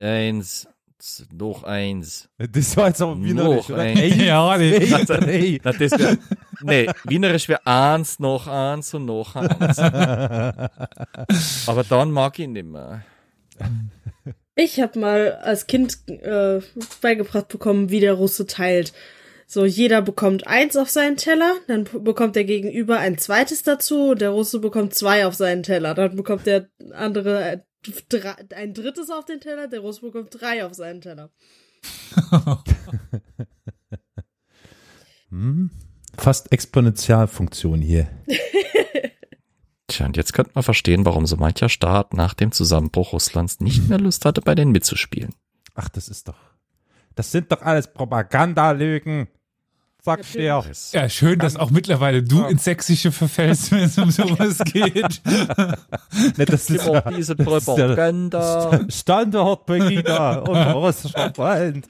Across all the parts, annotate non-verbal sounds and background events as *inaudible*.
Eins, noch eins. Das war jetzt aber wienerisch, Noch oder? ein. Ey, Ja, nee. drei. Na, das wär, nee, Wienerisch wäre eins, noch eins und noch eins. Aber dann mag ich ihn nicht mehr. Ich habe mal als Kind äh, beigebracht bekommen, wie der Russe teilt. So, jeder bekommt eins auf seinen Teller, dann bekommt der Gegenüber ein zweites dazu, der Russe bekommt zwei auf seinen Teller, dann bekommt der andere drei, ein drittes auf den Teller, der Russe bekommt drei auf seinen Teller. *laughs* Hm? Fast Exponentialfunktion hier. *laughs* Tja, und jetzt könnte man verstehen, warum so mancher Staat nach dem Zusammenbruch Russlands nicht mehr Lust hatte, bei denen mitzuspielen. Ach, das ist doch. Das sind doch alles Propagandalügen. Sag ich dir. Ja, schön, dass auch mittlerweile du ins Sächsische verfällst, wenn es um sowas *laughs* geht. Ne, das ist Immer diese Propaganda. Standortbeginer und *laughs* russischer Feind.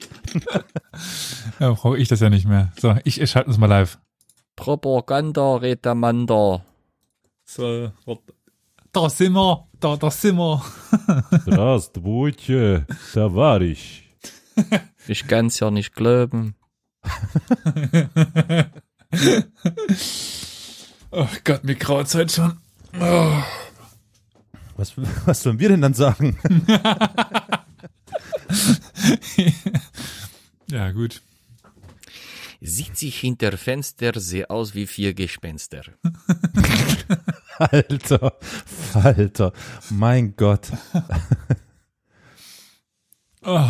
Ja, brauche ich das ja nicht mehr. So, ich, ich schalte uns mal live. Propaganda, Redamander. So, da sind wir, da, da sind wir. Здравствуйте, товарищ. Ich kann's ja nicht glauben. *laughs* Oh Gott, mir graut's heute schon. Oh. Was, was sollen wir denn dann sagen? *laughs* Ja, gut. Sieht sich hinter Fenster sehr aus wie vier Gespenster. *laughs* Alter, Alter, mein Gott. Oh.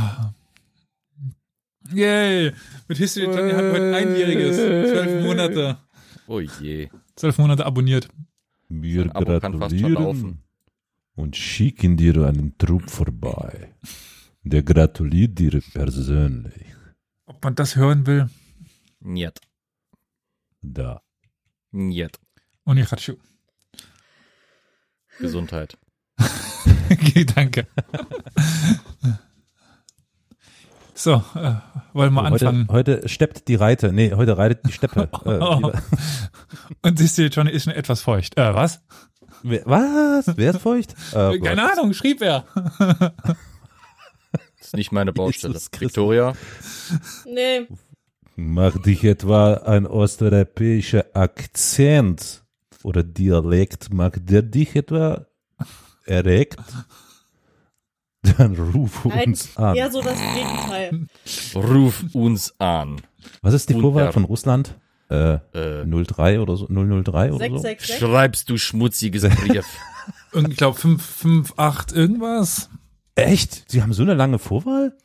Yay! Mit History Johnny hat heute einjähriges. Zwölf Monate. Oh je. Zwölf Monate abonniert. Wir Ein Abo kann fast schon laufen. gratulieren und schicken dir einen Trupp vorbei. Der gratuliert dir persönlich. Ob man das hören will? Niet. Da. Niet. Und ich hatte Gesundheit. *laughs* Okay, danke. *laughs* So, äh, wollen wir heute, anfangen. heute steppt die Reite. Nee, heute reitet die Steppe. *laughs* äh, lieber- Und siehst du, Johnny ist schon etwas feucht. Äh, was? Wer- Was? Wer ist feucht? *laughs* Oh Keine Gott. Ahnung, schrieb er. Das ist nicht meine *laughs* Baustelle. Victoria. Nee, Macht dich etwa ein osteuropäischer Akzent oder Dialekt, macht der dich etwa erregt? *laughs* Dann ruf nein, uns an. eher so das Gegenteil. Ruf uns an. Was ist die Vorwahl von Russland? Äh, Äh, 03 oder so, 003 oder so? 666. schreibst du schmutziges *laughs* Brief. Und ich glaube 5, 5, 8 irgendwas. Echt? Sie haben so eine lange Vorwahl?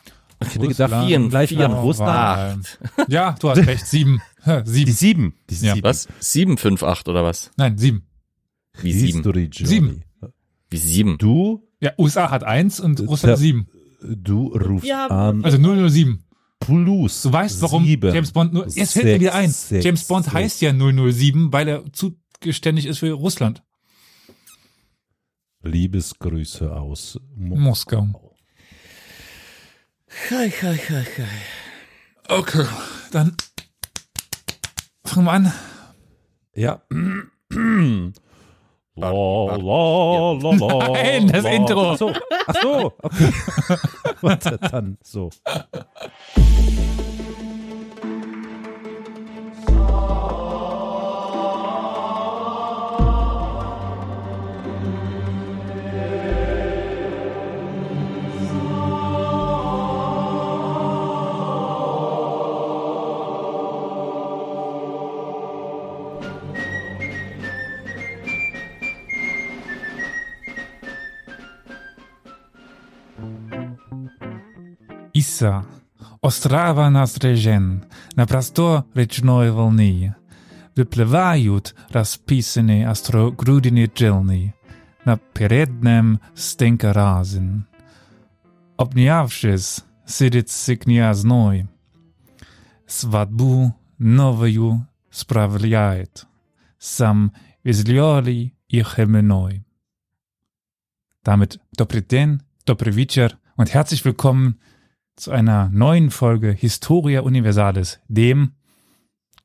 Ich hätte gedacht, Russland. Vier, gleich vier, nach Russland. acht. Ja, du hast recht. Sieben. *laughs* Hä, Die Sieben. sieben. Die Ja. sieben. Was? 758 oder was? Nein, sieben. Wie sieben? History Johnny. Sieben. Wie sieben? Du, Ja, USA hat eins und Russland Ja. sieben. du rufst haben- an Also 007. plus Du weißt, warum sieben, James Bond nur. Jetzt fällt mir wieder ein. sechs, James Bond sechs. heißt ja 007, weil er zuständig ist für Russland. Liebesgrüße aus Mo Moskau. Hi, hi, hi, hi. Okay, dann fangen wir an. Ja. *clears throat* La, la, la, la, *laughs* Nein, das la. Intro. Ach so, ach so, okay. *laughs* *laughs* Warte, dann so. Иса, острова Настрежен, на простор речной волны, выплывают расписанные острогрудины джелны на переднем стенка разин. Обнявшись, сидит княжной, свадьбу новую справляет, сам излёлый и хеменой. Damit Dobry Den, Dobry Wieczór und herzlich willkommen zu einer neuen Folge Historia Universalis, dem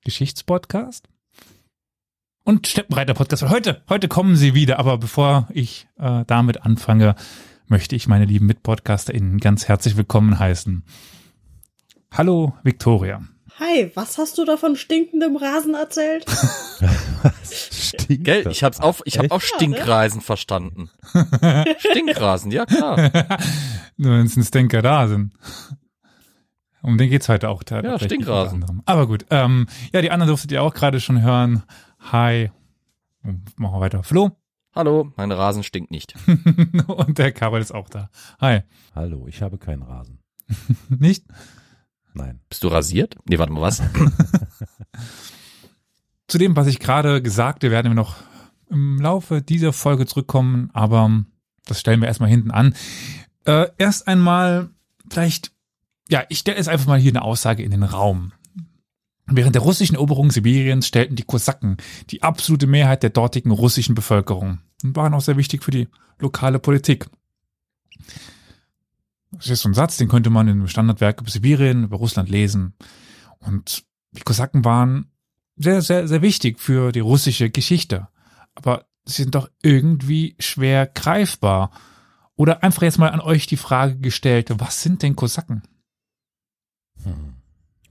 Geschichtspodcast und Steppenreiter Podcast. Heute, heute kommen sie wieder, aber bevor ich äh, damit anfange, möchte ich meine lieben MitpodcasterInnen ganz herzlich willkommen heißen. Hallo, Victoria. Hi, was hast du da von stinkendem Rasen erzählt? *laughs* Stinkt Gell, ich hab's auf, ich hab auch Stinkreisen verstanden. *laughs* Stinkrasen, ja klar. *laughs* Nur wenn es ein Stinker da sind. Um den geht's heute auch. Ja, Stinkrasen. Aber gut. Ähm, ja, die anderen durftet ihr auch gerade schon hören. Hi. Machen wir weiter. Flo. Hallo, mein Rasen stinkt nicht. Und der Karol ist auch da. Hi. Hallo, ich habe keinen Rasen. Nicht? Nein. Bist du rasiert? Nee, warte mal, was? *laughs* Zu dem, was ich gerade sagte, werden wir noch im Laufe dieser Folge zurückkommen, aber das stellen wir erstmal hinten an. Äh, erst einmal vielleicht, ja, ich stelle jetzt einfach mal hier eine Aussage in den Raum. Während der russischen Eroberung Sibiriens stellten die Kosaken die absolute Mehrheit der dortigen russischen Bevölkerung und waren auch sehr wichtig für die lokale Politik. Das ist so ein Satz, den könnte man in einem Standardwerk über Sibirien, über Russland lesen. Und die Kosaken waren sehr, sehr, sehr wichtig für die russische Geschichte. Aber sie sind doch irgendwie schwer greifbar. Oder einfach jetzt mal an euch die Frage gestellt, was sind denn Kosaken? Hm.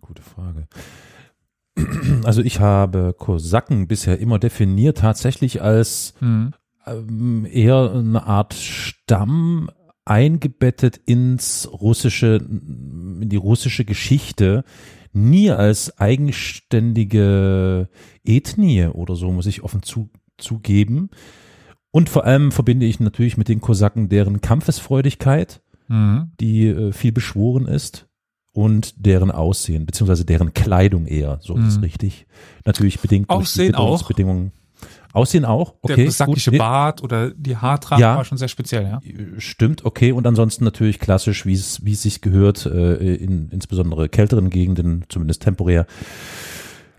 Gute Frage. Also ich habe Kosaken bisher immer definiert tatsächlich als Hm. ähm, eher eine Art Stamm eingebettet ins russische, in die russische Geschichte, nie als eigenständige Ethnie oder so, muss ich offen zu, zugeben. Und vor allem verbinde ich natürlich mit den Kosaken deren Kampfesfreudigkeit, Mhm. die äh, viel beschworen ist und deren Aussehen, beziehungsweise deren Kleidung eher, so ist es Mhm. richtig. Natürlich bedingt durch die Aussehen auch? Witterungsbedingungen. Aussehen auch, Der okay. kosakische gut. Bart oder die Haartracht Ja. war schon sehr speziell, ja. Stimmt, okay. Und ansonsten natürlich klassisch, wie es, wie es sich gehört, äh, in insbesondere kälteren Gegenden, zumindest temporär,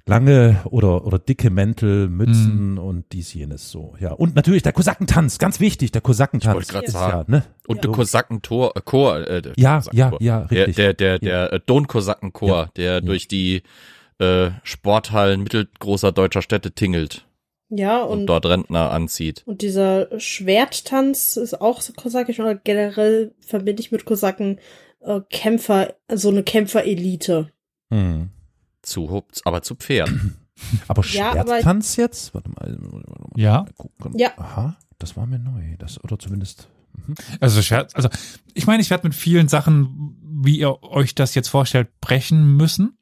lange oder, oder dicke Mäntel, Mützen Mhm. und dies, jenes, so, ja. Und natürlich der Kosakentanz, ganz wichtig, der Kosakentanz. Ich wollte ist sagen. Ja, ne? Und der Kosakentor, äh, Chor, äh, der Ja, ja, ja, Der, richtig. der, der, der äh, Don-Kosakenchor, Ja, der durch die äh, Sporthallen mittelgroßer deutscher Städte tingelt Ja, und, und, dort Rentner anzieht. und dieser Schwerttanz ist auch so kosakisch oder generell verbinde ich mit Kosaken äh, Kämpfer, so eine Kämpferelite. Hm. Zu, aber zu Pferd. *clears throat* Aber Ja, aber- Schwerttanz jetzt? Warte mal. warte mal Ja. gucken. Ja. Aha, das war mir neu. Das, oder zumindest. Mhm. Also, Scherz, also ich meine, ich werde mit vielen Sachen, wie ihr euch das jetzt vorstellt, brechen müssen.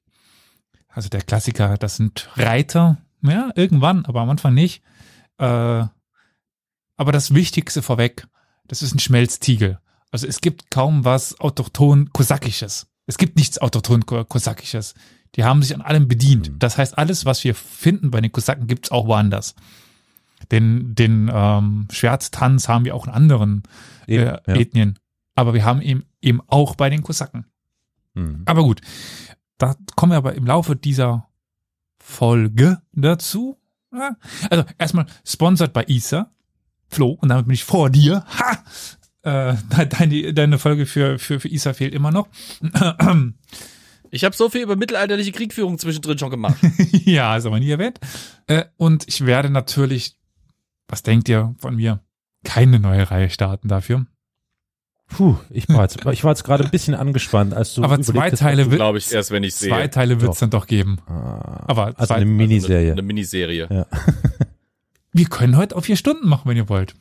Also der Klassiker, das sind Reiter, ja, irgendwann, aber am Anfang nicht. Äh, aber das Wichtigste vorweg, das ist ein Schmelztiegel. Also es gibt kaum was autochton kosakisches. Es gibt nichts autochton ko- kosakisches. Die haben sich an allem bedient. Mhm. Das heißt, alles, was wir finden bei den Kosaken, gibt's auch woanders. Den, den ähm, Schwerttanz haben wir auch in anderen Eben, äh, ja. Ethnien. Aber wir haben ihn eben auch bei den Kosaken. Mhm. Aber gut, da kommen wir aber im Laufe dieser Folge dazu. Ja. Also erstmal sponsored bei ISA. Flo, und damit bin ich vor dir. Ha! Äh, *laughs* deine, deine Folge für, für, für ISA fehlt immer noch. *clears throat* Ich habe so viel über mittelalterliche Kriegführung zwischendrin schon gemacht. *laughs* ja, ist aber nie erwähnt. Äh, und ich werde natürlich, was denkt ihr von mir, keine neue Reihe starten dafür. Puh, ich war jetzt, ich war jetzt gerade ein bisschen angespannt, als du aber zwei hast, Teile, wird, Glaube ich erst, wenn ich zwei sehe. Teile wird's Doch. dann doch geben. Ah, Aber also zwei- eine also Miniserie. Eine Miniserie. Ja. *laughs* Wir können heute auf vier Stunden machen, wenn ihr wollt.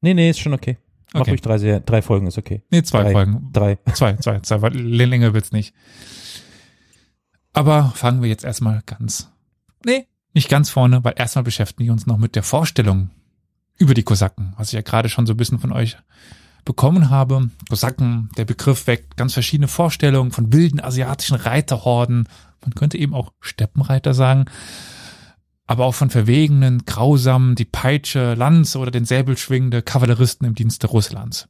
Nee, nee, ist schon okay. Mach Okay. ruhig drei, Serien, drei Folgen, ist okay. Nee, zwei Drei. Folgen. Drei. *laughs* Zwei, zwei, zwei, weil länger wird's nicht. Aber fangen wir jetzt erstmal ganz, nee, nicht ganz vorne, weil erstmal beschäftigen wir uns noch mit der Vorstellung über die Kosaken, was ich ja gerade schon so ein bisschen von euch bekommen habe. Kosaken, der Begriff weckt ganz verschiedene Vorstellungen von wilden asiatischen Reiterhorden. Man könnte eben auch Steppenreiter sagen. Aber auch von verwegenen, grausamen, die Peitsche, Lanze oder den Säbel schwingende Kavalleristen im Dienste Russlands.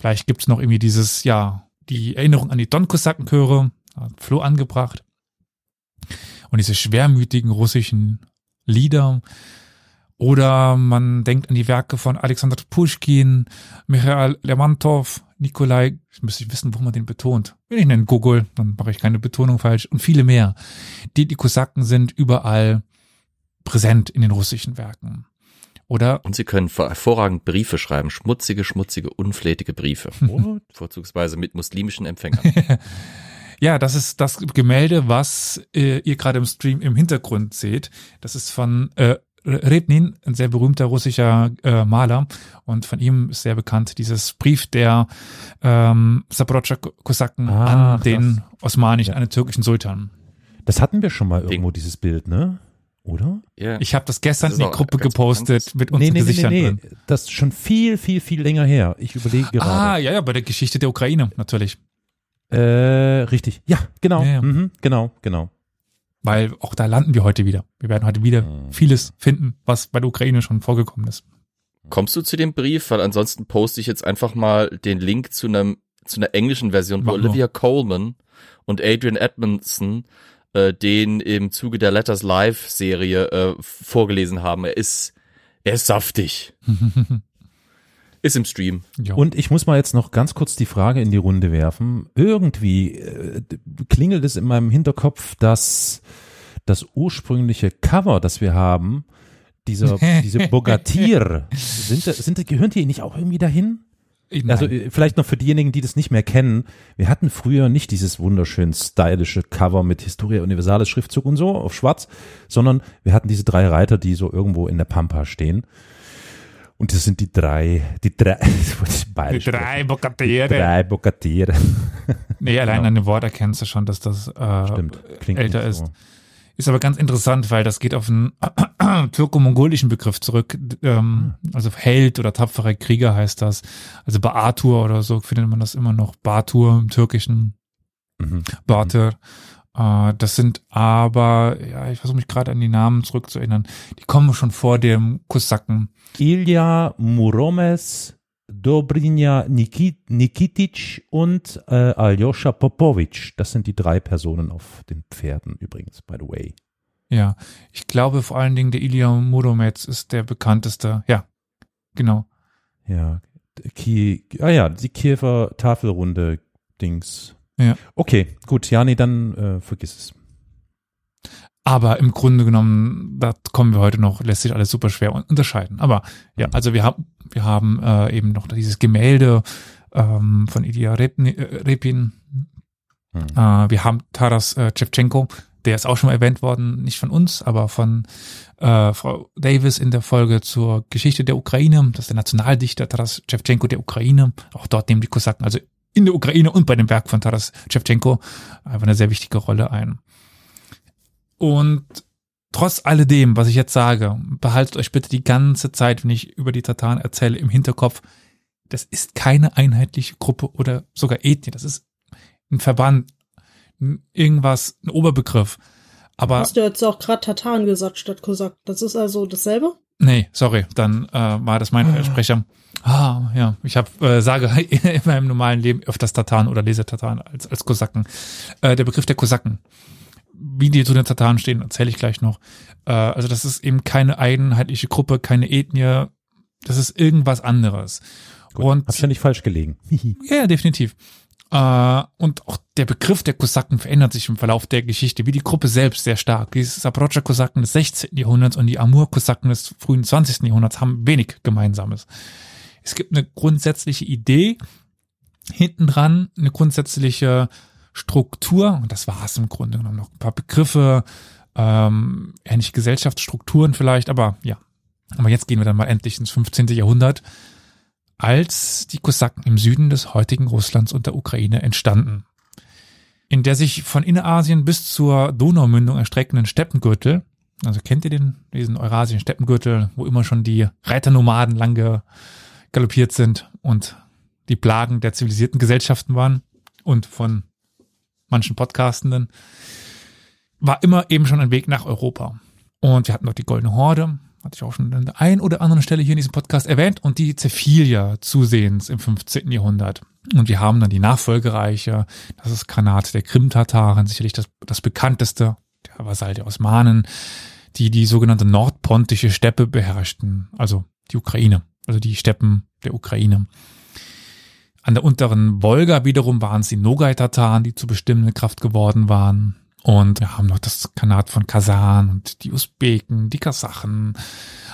Vielleicht gibt's noch irgendwie dieses, ja, die Erinnerung an die Don-Kosakenchöre, Flo angebracht. Und diese schwermütigen russischen Lieder. Oder man denkt an die Werke von Alexander Pushkin, Michael Lermontov, Nikolai, ich müsste wissen, wo man den betont. Wenn ich nenne Gogol, dann mache ich keine Betonung falsch und viele mehr. Die, die Kosaken sind überall präsent in den russischen Werken. Oder Und sie können hervorragend Briefe schreiben. Schmutzige, schmutzige, unflätige Briefe. *laughs* Vorzugsweise mit muslimischen Empfängern. *laughs* Ja, das ist das Gemälde, was äh, ihr gerade im Stream im Hintergrund seht. Das ist von äh, Repnin, ein sehr berühmter russischer äh, Maler. Und von ihm ist sehr bekannt dieses Brief der ähm, Sabrodscha Kosaken Ah, an den osmanischen, an den türkischen Sultan. Das hatten wir schon mal irgendwo, dieses Bild, ne? Oder? Ja. Ich habe das gestern Das in die Gruppe gepostet mit unseren Gesichtern drin. Das ist schon viel, viel, viel länger her. Ich überlege Ah, gerade. ja, ja, bei der Geschichte der Ukraine natürlich. Äh, richtig. Ja, genau. Ja, ja. Mhm, genau, genau. Weil auch da landen wir heute wieder. Wir werden heute wieder Mhm. vieles finden, was bei der Ukraine schon vorgekommen ist. Kommst du zu dem Brief? Weil ansonsten poste ich jetzt einfach mal den Link zu einem zu einer englischen Version, wo. Olivia Coleman und Adrian Edmondson äh, den im Zuge der Letters Live Serie äh, vorgelesen haben. Er ist er ist saftig. *laughs* ist im Stream. Jo. Und ich muss mal jetzt noch ganz kurz die Frage in die Runde werfen. Irgendwie äh, klingelt es in meinem Hinterkopf, dass das ursprüngliche Cover, das wir haben, dieser, *laughs* diese Bogatir, sind, sind, gehören die nicht auch irgendwie dahin? Nein. Also vielleicht noch für diejenigen, die das nicht mehr kennen. Wir hatten früher nicht dieses wunderschön stylische Cover mit Historia Universalis Schriftzug und so auf schwarz, sondern wir hatten diese drei Reiter, die so irgendwo in der Pampa stehen. Und das sind die drei, die drei, *laughs* die drei sprechen. Bokatere. drei Bocatiere. *laughs* Nee, allein Genau. an dem Wort erkennst du schon, dass das äh, Stimmt, klingt älter ist. so. Ist aber ganz interessant, weil das geht auf einen *clears throat* türko-mongolischen Begriff zurück. Ähm, also Held oder tapferer Krieger heißt das. Also Baatur oder so findet man das immer noch. Batur im Türkischen, Mhm. Batur. Äh, das sind aber, ja, ich versuche mich gerade an die Namen zurückzuerinnern. Die kommen schon vor dem Kosaken. Ilya Muromes, Dobrinja Nikit, Nikitic und äh, Aljoscha Popovic. Das sind die drei Personen auf den Pferden übrigens, by the way. Ja, ich glaube vor allen Dingen der Ilya Muromets ist der bekannteste. Ja, genau. Ja, Ki ah ja, die Kiewer Tafelrunde Dings. Ja. Okay, gut, ja, nee, dann äh, vergiss es. Aber im Grunde genommen, da kommen wir heute noch, lässt sich alles super schwer un- unterscheiden. Aber ja, also wir haben, wir haben äh, eben noch dieses Gemälde ähm, von Ilya äh, Repin. Hm. Äh, wir haben Taras äh, Shevchenko, der ist auch schon mal erwähnt worden, nicht von uns, aber von äh, Frau Davis in der Folge zur Geschichte der Ukraine. Das ist der Nationaldichter Taras Shevchenko der Ukraine. Auch dort nehmen die Kosaken, also in der Ukraine und bei dem Werk von Taras Shevchenko, einfach eine sehr wichtige Rolle ein. Und trotz alledem, was ich jetzt sage, behaltet euch bitte die ganze Zeit, wenn ich über die Tataren erzähle, im Hinterkopf, das ist keine einheitliche Gruppe oder sogar Ethnie. Das ist ein Verband, irgendwas, ein Oberbegriff. Aber Hast du jetzt auch gerade Tataren gesagt statt Kosak? Das ist also dasselbe? nee, sorry, dann äh, war das mein Versprecher. Ah, ja, ich habe äh, sage *laughs* in meinem normalen Leben öfters Tataren oder lese Tataren als als Kosaken. Äh, der Begriff der Kosaken. Wie die zu den Tataren stehen, erzähle ich gleich noch. Äh, also das ist eben keine einheitliche Gruppe, keine Ethnie. Das ist irgendwas anderes. Und Hab ich ja nicht falsch gelegen. *laughs* ja, definitiv. Äh, und auch der Begriff der Kosaken verändert sich im Verlauf der Geschichte, wie die Gruppe selbst sehr stark. Die Sabrodscha-Kosaken des 16. Jahrhunderts und die Amur-Kosaken des frühen 20. Jahrhunderts haben wenig Gemeinsames. Es gibt eine grundsätzliche Idee, hinten dran eine grundsätzliche Struktur, und das war es im Grunde genommen noch ein paar Begriffe, ähm, ähnliche Gesellschaftsstrukturen vielleicht, aber ja. Aber jetzt gehen wir dann mal endlich ins 15. Jahrhundert als die Kosaken im Süden des heutigen Russlands und der Ukraine entstanden. In der sich von Innerasien bis zur Donaumündung erstreckenden Steppengürtel, also kennt ihr den, diesen Eurasischen Steppengürtel, wo immer schon die Reiternomaden lang ge- galoppiert sind und die Plagen der zivilisierten Gesellschaften waren und von manchen Podcastenden, war immer eben schon ein Weg nach Europa. Und wir hatten noch die Goldene Horde, hatte ich auch schon an der einen oder anderen Stelle hier in diesem Podcast erwähnt, und die Zephiel ja zusehends im 15. Jahrhundert. Und wir haben dann die Nachfolgereiche, das ist Khanat der Krim-Tataren, sicherlich das, das bekannteste, der Vasall der Osmanen, die die sogenannte nordpontische Steppe beherrschten, also die Ukraine, also die Steppen der Ukraine. An der unteren Wolga wiederum waren es die Nogai-Tataren, die zu bestimmende Kraft geworden waren. Und wir haben noch das Kanat von Kasan und die Usbeken, die Kasachen,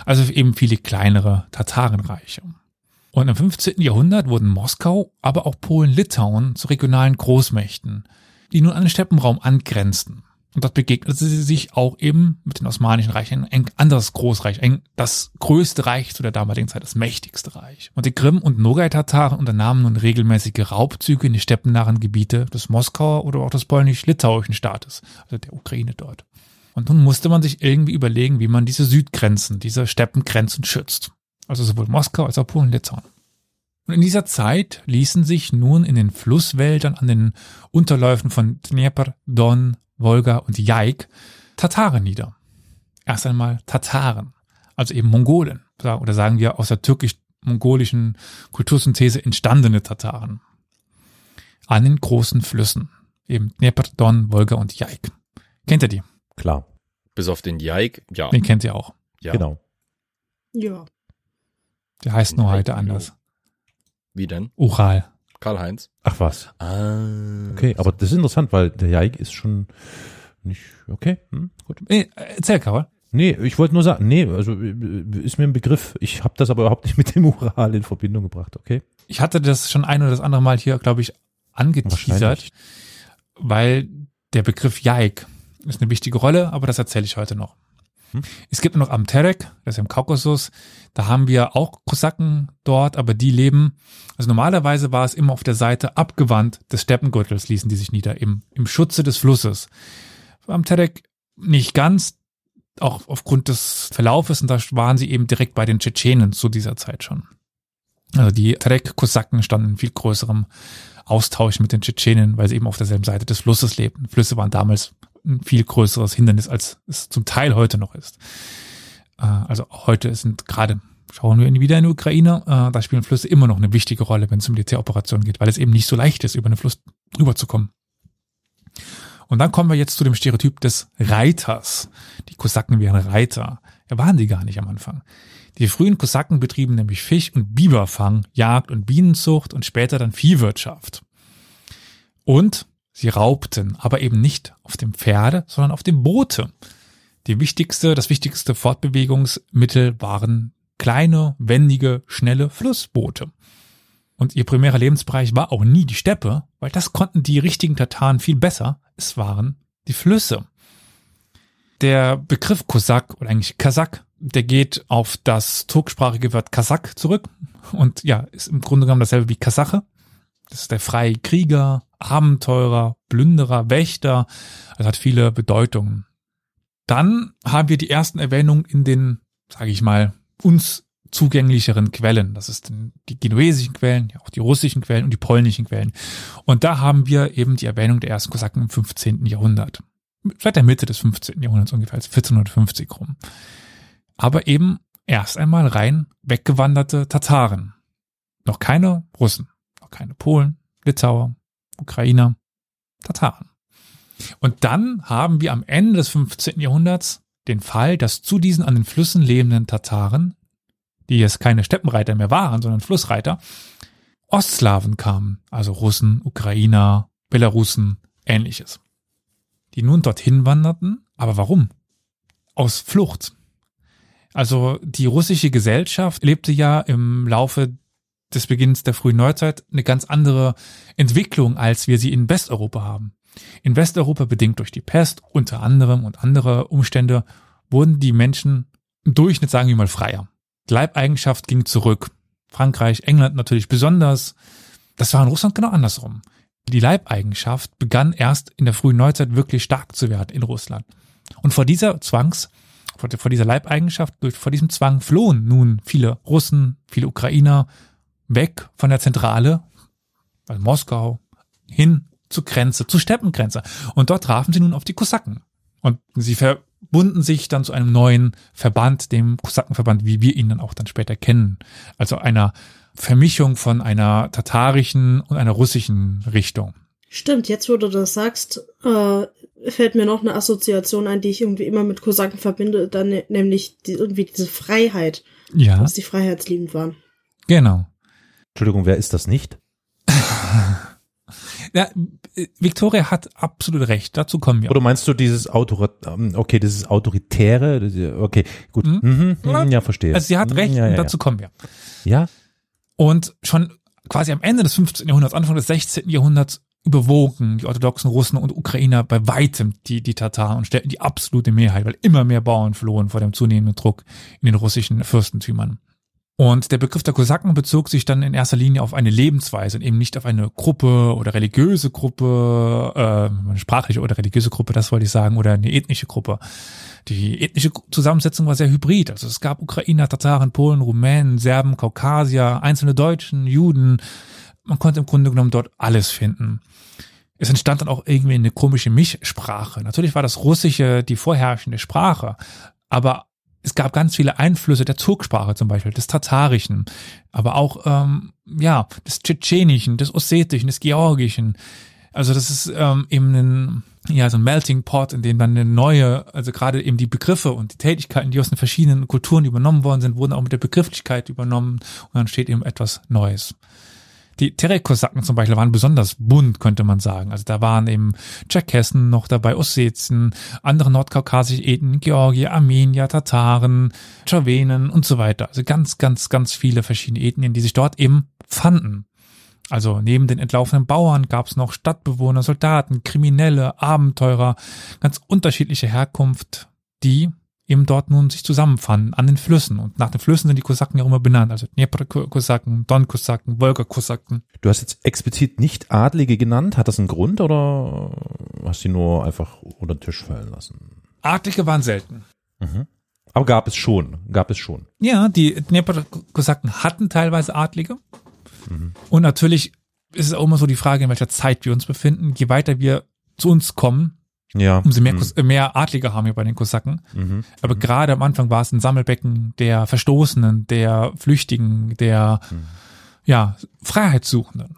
also eben viele kleinere Tatarenreiche. Und im 15. Jahrhundert wurden Moskau, aber auch Polen-Litauen zu regionalen Großmächten, die nun an den Steppenraum angrenzten. Und dort begegnete sie sich auch eben mit den Osmanischen Reichen, ein anderes Großreich, ein, das größte Reich zu der damaligen Zeit, das mächtigste Reich. Und die Krim- und Nogai-Tataren unternahmen nun regelmäßige Raubzüge in die steppennahen Gebiete des Moskauer oder auch des polnisch-litauischen Staates, also der Ukraine dort. Und nun musste man sich irgendwie überlegen, wie man diese Südgrenzen, diese Steppengrenzen schützt. Also sowohl Moskau als auch Polen-Litauen. Und in dieser Zeit ließen sich nun in den Flusswäldern an den Unterläufen von Dnieper, Don, Wolga und Jaik Tataren nieder. Erst einmal Tataren, also eben Mongolen, oder sagen wir aus der türkisch-mongolischen Kultursynthese entstandene Tataren. An den großen Flüssen, eben Dnieper, Don, Wolga und Jaik. Kennt ihr die? Klar. Bis auf den Jaik, ja. Den kennt ihr auch. ja. Genau. Ja. Der heißt nur heute anders. Wie denn? Ural. Karl-Heinz? Ach was. Ah. Okay, aber das ist interessant, weil der Jaik ist schon nicht okay. Hm, gut. Nee, erzähl, Karol. Nee, ich wollte nur sagen, nee, also ist mir ein Begriff. Ich habe das aber überhaupt nicht mit dem Ural in Verbindung gebracht, okay? Ich hatte das schon ein oder das andere Mal hier, glaube ich, angeteasert, weil der Begriff Jaik ist eine wichtige Rolle, aber das erzähle ich heute noch. Hm. Es gibt noch am Terek, das ist im Kaukasus, da haben wir auch Kosaken dort, aber die leben, also normalerweise war es immer auf der Seite abgewandt des Steppengürtels, ließen die sich nieder, im, im Schutze des Flusses. Am Terek nicht ganz, auch aufgrund des Verlaufes, und da waren sie eben direkt bei den Tschetschenen zu dieser Zeit schon. Also die Terek-Kosaken standen in viel größerem Austausch mit den Tschetschenen, weil sie eben auf derselben Seite des Flusses lebten. Flüsse waren damals ein viel größeres Hindernis, als es zum Teil heute noch ist. Äh, Also heute sind gerade, schauen wir wieder in die Ukraine, äh, da spielen Flüsse immer noch eine wichtige Rolle, wenn es um Militäroperationen geht, weil es eben nicht so leicht ist, über einen Fluss rüberzukommen. Und dann kommen wir jetzt zu dem Stereotyp des Reiters. Die Kosaken wären Reiter. Ja, waren die gar nicht am Anfang. Die frühen Kosaken betrieben nämlich Fisch- und Biberfang, Jagd- und Bienenzucht und später dann Viehwirtschaft. Und sie raubten, aber eben nicht auf dem Pferde, sondern auf dem Boote. Die wichtigste, das wichtigste Fortbewegungsmittel waren kleine, wendige, schnelle Flussboote. Und ihr primärer Lebensbereich war auch nie die Steppe, weil das konnten die richtigen Tataren viel besser. Es waren die Flüsse. Der Begriff Kosak oder eigentlich Kasach, der geht auf das turksprachige Wort Kasach zurück und ja, ist im Grunde genommen dasselbe wie Kasache. Das ist der freie Krieger, Abenteurer, Plünderer, Wächter. Das hat viele Bedeutungen. Dann haben wir die ersten Erwähnungen in den, sage ich mal, uns zugänglicheren Quellen. Das ist die genuesischen Quellen, auch die russischen Quellen und die polnischen Quellen. Und da haben wir eben die Erwähnung der ersten Kosaken im 15. Jahrhundert. Seit der Mitte des 15. Jahrhunderts ungefähr, also 1450 rum. Aber eben erst einmal rein weggewanderte Tataren. Noch keine Russen, noch keine Polen, Litauer, Ukrainer, Tataren. Und dann haben wir am Ende des 15. Jahrhunderts den Fall, dass zu diesen an den Flüssen lebenden Tataren, die jetzt keine Steppenreiter mehr waren, sondern Flussreiter, Ostslawen kamen, also Russen, Ukrainer, Belarusen, ähnliches. Die nun dorthin wanderten, aber warum? Aus Flucht. Also die russische Gesellschaft lebte ja im Laufe des Beginns der frühen Neuzeit eine ganz andere Entwicklung, als wir sie in Westeuropa haben. In Westeuropa, bedingt durch die Pest unter anderem und andere Umstände, wurden die Menschen im Durchschnitt, sagen wir mal, freier. Die Leibeigenschaft ging zurück. Frankreich, England natürlich besonders. Das war in Russland genau andersrum. Die Leibeigenschaft begann erst in der frühen Neuzeit wirklich stark zu werden in Russland. Und vor dieser Zwangs, vor, dieser Leibeigenschaft, vor diesem Zwang flohen nun viele Russen, viele Ukrainer weg von der Zentrale, also Moskau, hin zur Grenze, zur Steppengrenze. Und dort trafen sie nun auf die Kosaken. Und sie verbunden sich dann zu einem neuen Verband, dem Kosakenverband, wie wir ihn dann auch dann später kennen. Also einer Vermischung von einer tatarischen und einer russischen Richtung. Stimmt, jetzt wo du das sagst, äh, fällt mir noch eine Assoziation ein, die ich irgendwie immer mit Kosaken verbinde, dann ne- nämlich die, irgendwie diese Freiheit, Ja, dass die freiheitsliebend waren. genau. Entschuldigung, wer ist das nicht? *laughs* Ja, Victoria hat absolut recht, dazu kommen wir. Oder meinst du dieses Autor ähm, okay, dieses autoritäre, okay, gut. Mhm. Mhm. Mhm. Ja, verstehe. Also sie hat Mhm, recht ja, und ja, dazu kommen wir. Ja. Und schon quasi am Ende des 15. Jahrhunderts, Anfang des 16. Jahrhunderts überwogen die orthodoxen Russen und Ukrainer bei weitem die, die Tataren und stellten die absolute Mehrheit, weil immer mehr Bauern flohen vor dem zunehmenden Druck in den russischen Fürstentümern. Und der Begriff der Kosaken bezog sich dann in erster Linie auf eine Lebensweise und eben nicht auf eine Gruppe oder religiöse Gruppe, äh, eine sprachliche oder religiöse Gruppe, das wollte ich sagen, oder eine ethnische Gruppe. Die ethnische Zusammensetzung war sehr hybrid. Also es gab Ukrainer, Tataren, Polen, Rumänen, Serben, Kaukasier, einzelne Deutschen, Juden. Man konnte im Grunde genommen dort alles finden. Es entstand dann auch irgendwie eine komische Mischsprache. Natürlich war das Russische die vorherrschende Sprache, aber es gab ganz viele Einflüsse der Turksprache zum Beispiel, des Tatarischen, aber auch ähm, ja des Tschetschenischen, des Ossetischen, des Georgischen. Also das ist ähm, eben ein, ja, so ein Melting Pot, in dem dann eine neue, also gerade eben die Begriffe und die Tätigkeiten, die aus den verschiedenen Kulturen übernommen worden sind, wurden auch mit der Begrifflichkeit übernommen und dann steht eben etwas Neues. Die Terek-Kosaken zum Beispiel waren besonders bunt, könnte man sagen. Also da waren eben Tscherkessen noch dabei, Ossetien, andere nordkaukasische Ethnien, Georgier, Armenier, Tataren, Tschawenen und so weiter. Also ganz, ganz, ganz viele verschiedene Ethnien, die sich dort eben fanden. Also neben den entlaufenen Bauern gab es noch Stadtbewohner, Soldaten, Kriminelle, Abenteurer, ganz unterschiedliche Herkunft, die eben dort nun sich zusammenfanden an den Flüssen. Und nach den Flüssen sind die Kosaken ja immer benannt. Also Dnepr-Kosaken, Don-Kosaken, Wolga-Kosaken. Du hast jetzt explizit nicht Adlige genannt. Hat das einen Grund oder hast du nur einfach unter den Tisch fallen lassen? Adlige waren selten. Aber gab es schon, gab es schon. Ja, die Dnepr-Kosaken hatten teilweise Adlige. Und natürlich ist es auch immer so die Frage, in welcher Zeit wir uns befinden. Je weiter wir zu uns kommen, Ja. umso mehr, Mhm. Mehr Adlige haben wir bei den Kosaken. Mhm. Aber gerade am Anfang war es ein Sammelbecken der Verstoßenen, der Flüchtigen, der ja, Freiheitssuchenden.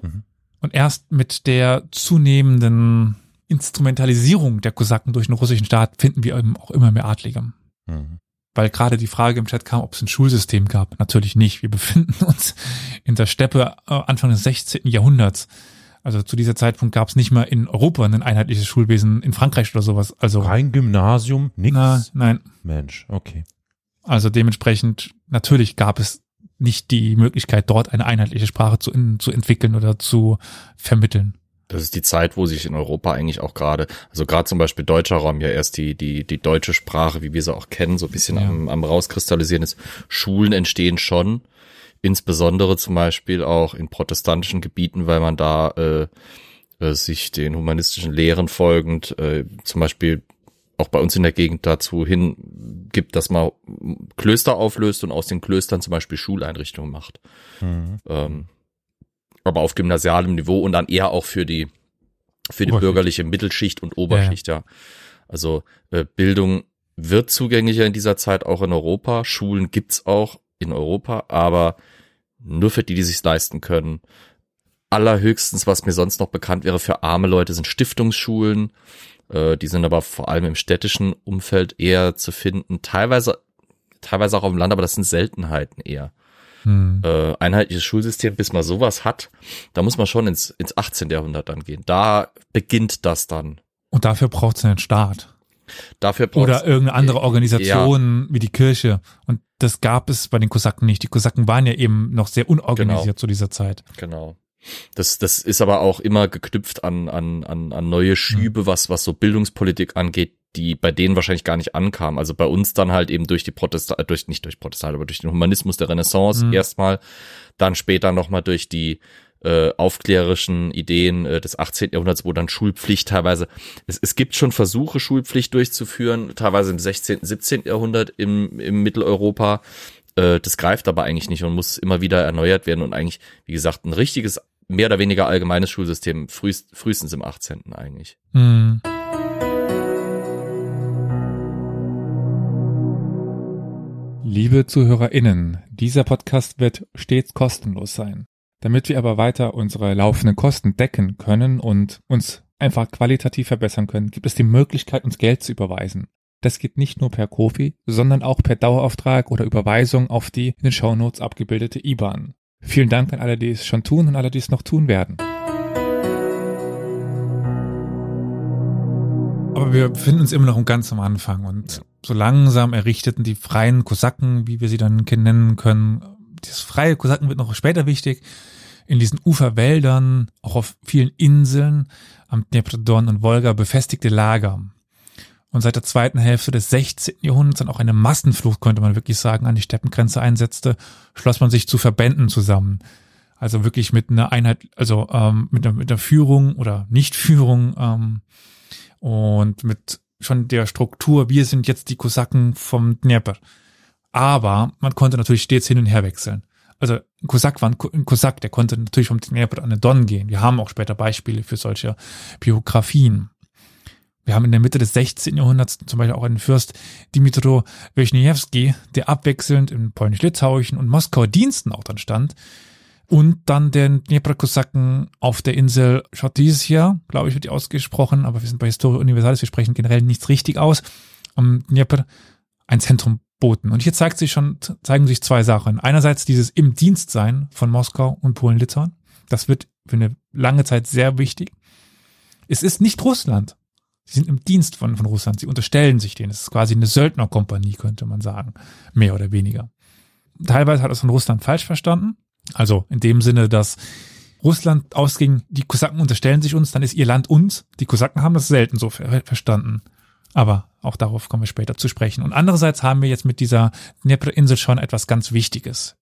Mhm. Und erst mit der zunehmenden Instrumentalisierung der Kosaken durch den russischen Staat finden wir eben auch immer mehr Adlige. Mhm. Weil gerade die Frage im Chat kam, ob es ein Schulsystem gab. Natürlich nicht. Wir befinden uns in der Steppe äh, Anfang des 16. Jahrhunderts. Also zu dieser Zeitpunkt gab es nicht mal in Europa ein einheitliches Schulwesen, in Frankreich oder sowas. Also Rein Gymnasium, nix. na, nein. Mensch, okay. Also dementsprechend, natürlich gab es nicht die Möglichkeit, dort eine einheitliche Sprache zu, in, zu entwickeln oder zu vermitteln. Das ist die Zeit, wo sich in Europa eigentlich auch gerade, also gerade zum Beispiel deutscher Raum ja erst die, die, die deutsche Sprache, wie wir sie auch kennen, so ein bisschen Ja. am, am rauskristallisieren ist. Schulen entstehen schon, insbesondere zum Beispiel auch in protestantischen Gebieten, weil man da äh, äh, sich den humanistischen Lehren folgend, äh, zum Beispiel auch bei uns in der Gegend dazu hingibt, dass man Klöster auflöst und aus den Klöstern zum Beispiel Schuleinrichtungen macht. Mhm. Ähm, aber auf gymnasialem Niveau und dann eher auch für die für die bürgerliche Mittelschicht und Oberschicht, ja. Also äh, Bildung wird zugänglicher in dieser Zeit auch in Europa. Schulen gibt's auch in Europa, aber nur für die, die sich's leisten können. Allerhöchstens, was mir sonst noch bekannt wäre für arme Leute, sind Stiftungsschulen. Äh, die sind aber vor allem im städtischen Umfeld eher zu finden. Teilweise, teilweise auch auf dem Land, aber das sind Seltenheiten eher Hm. äh, einheitliches Schulsystem, bis man sowas hat, da muss man schon ins, ins 18. Jahrhundert dann gehen. Da beginnt das dann. Und dafür braucht es einen Staat. Dafür Oder irgendeine andere Organisation wie die Kirche. Und das gab es bei den Kosaken nicht. Die Kosaken waren ja eben noch sehr unorganisiert Genau. zu dieser Zeit. Genau. Das, das ist aber auch immer geknüpft an, an, an, an neue Schübe, was, was so Bildungspolitik angeht, die bei denen wahrscheinlich gar nicht ankamen. Also bei uns dann halt eben durch die Protesta äh, durch, nicht durch Protestant, aber durch den Humanismus der Renaissance Mhm. erstmal, dann später nochmal durch die äh, aufklärischen Ideen äh, des 18. Jahrhunderts, wo dann Schulpflicht teilweise, es, es gibt schon Versuche, Schulpflicht durchzuführen, teilweise im 16., 17. Jahrhundert im, im Mitteleuropa. Äh, das greift aber eigentlich nicht und muss immer wieder erneuert werden und eigentlich, wie gesagt, ein richtiges, mehr oder weniger allgemeines Schulsystem frühest, frühestens im 18. eigentlich. Hm. Liebe ZuhörerInnen, dieser Podcast wird stets kostenlos sein. Damit wir aber weiter unsere laufenden Kosten decken können und uns einfach qualitativ verbessern können, gibt es die Möglichkeit, uns Geld zu überweisen. Das geht nicht nur per Kofi, sondern auch per Dauerauftrag oder Überweisung auf die in den Shownotes abgebildete IBAN. Vielen Dank an alle, die es schon tun und alle, die es noch tun werden. Aber wir befinden uns immer noch ganz am Anfang und so langsam errichteten die freien Kosaken, wie wir sie dann nennen können, das freie Kosaken wird noch später wichtig. In diesen Uferwäldern, auch auf vielen Inseln am Dnepr, Don und Wolga befestigte Lager. Und seit der zweiten Hälfte des 16. Jahrhunderts dann auch eine Massenflucht, könnte man wirklich sagen, an die Steppengrenze einsetzte, schloss man sich zu Verbänden zusammen. Also wirklich mit einer Einheit, also ähm, mit, einer, mit einer Führung oder Nichtführung ähm, und mit schon der Struktur, wir sind jetzt die Kosaken vom Dnieper. Aber man konnte natürlich stets hin und her wechseln. Also ein Kosak war ein Kosak, der konnte natürlich vom Dnieper an den Don gehen. Wir haben auch später Beispiele für solche Biografien. Wir haben in der Mitte des 16. Jahrhunderts zum Beispiel auch einen Fürst Dimitro Wischniewski, der abwechselnd in polnisch-litauischen und Moskauer Diensten auch dann stand. Und dann den Dnieper-Kosaken auf der Insel Schotisia, glaube ich, wird die ausgesprochen, aber wir sind bei Historie Universalis, wir sprechen generell nichts richtig aus, am Dnieper ein Zentrum boten. Und hier zeigt sich schon, zeigen sich zwei Sachen. Einerseits dieses im Dienst sein von Moskau und Polen-Litauen. Das wird für eine lange Zeit sehr wichtig. Es ist nicht Russland. Sie sind im Dienst von, von Russland. Sie unterstellen sich denen. Es ist quasi eine Söldnerkompanie, könnte man sagen. Mehr oder weniger. Teilweise hat es von Russland falsch verstanden. Also in dem Sinne, dass Russland ausging, die Kosaken unterstellen sich uns, dann ist ihr Land uns. Die Kosaken haben das selten so ver verstanden. Aber auch darauf kommen wir später zu sprechen. Und andererseits haben wir jetzt mit dieser Dnepr-Insel schon etwas ganz Wichtiges.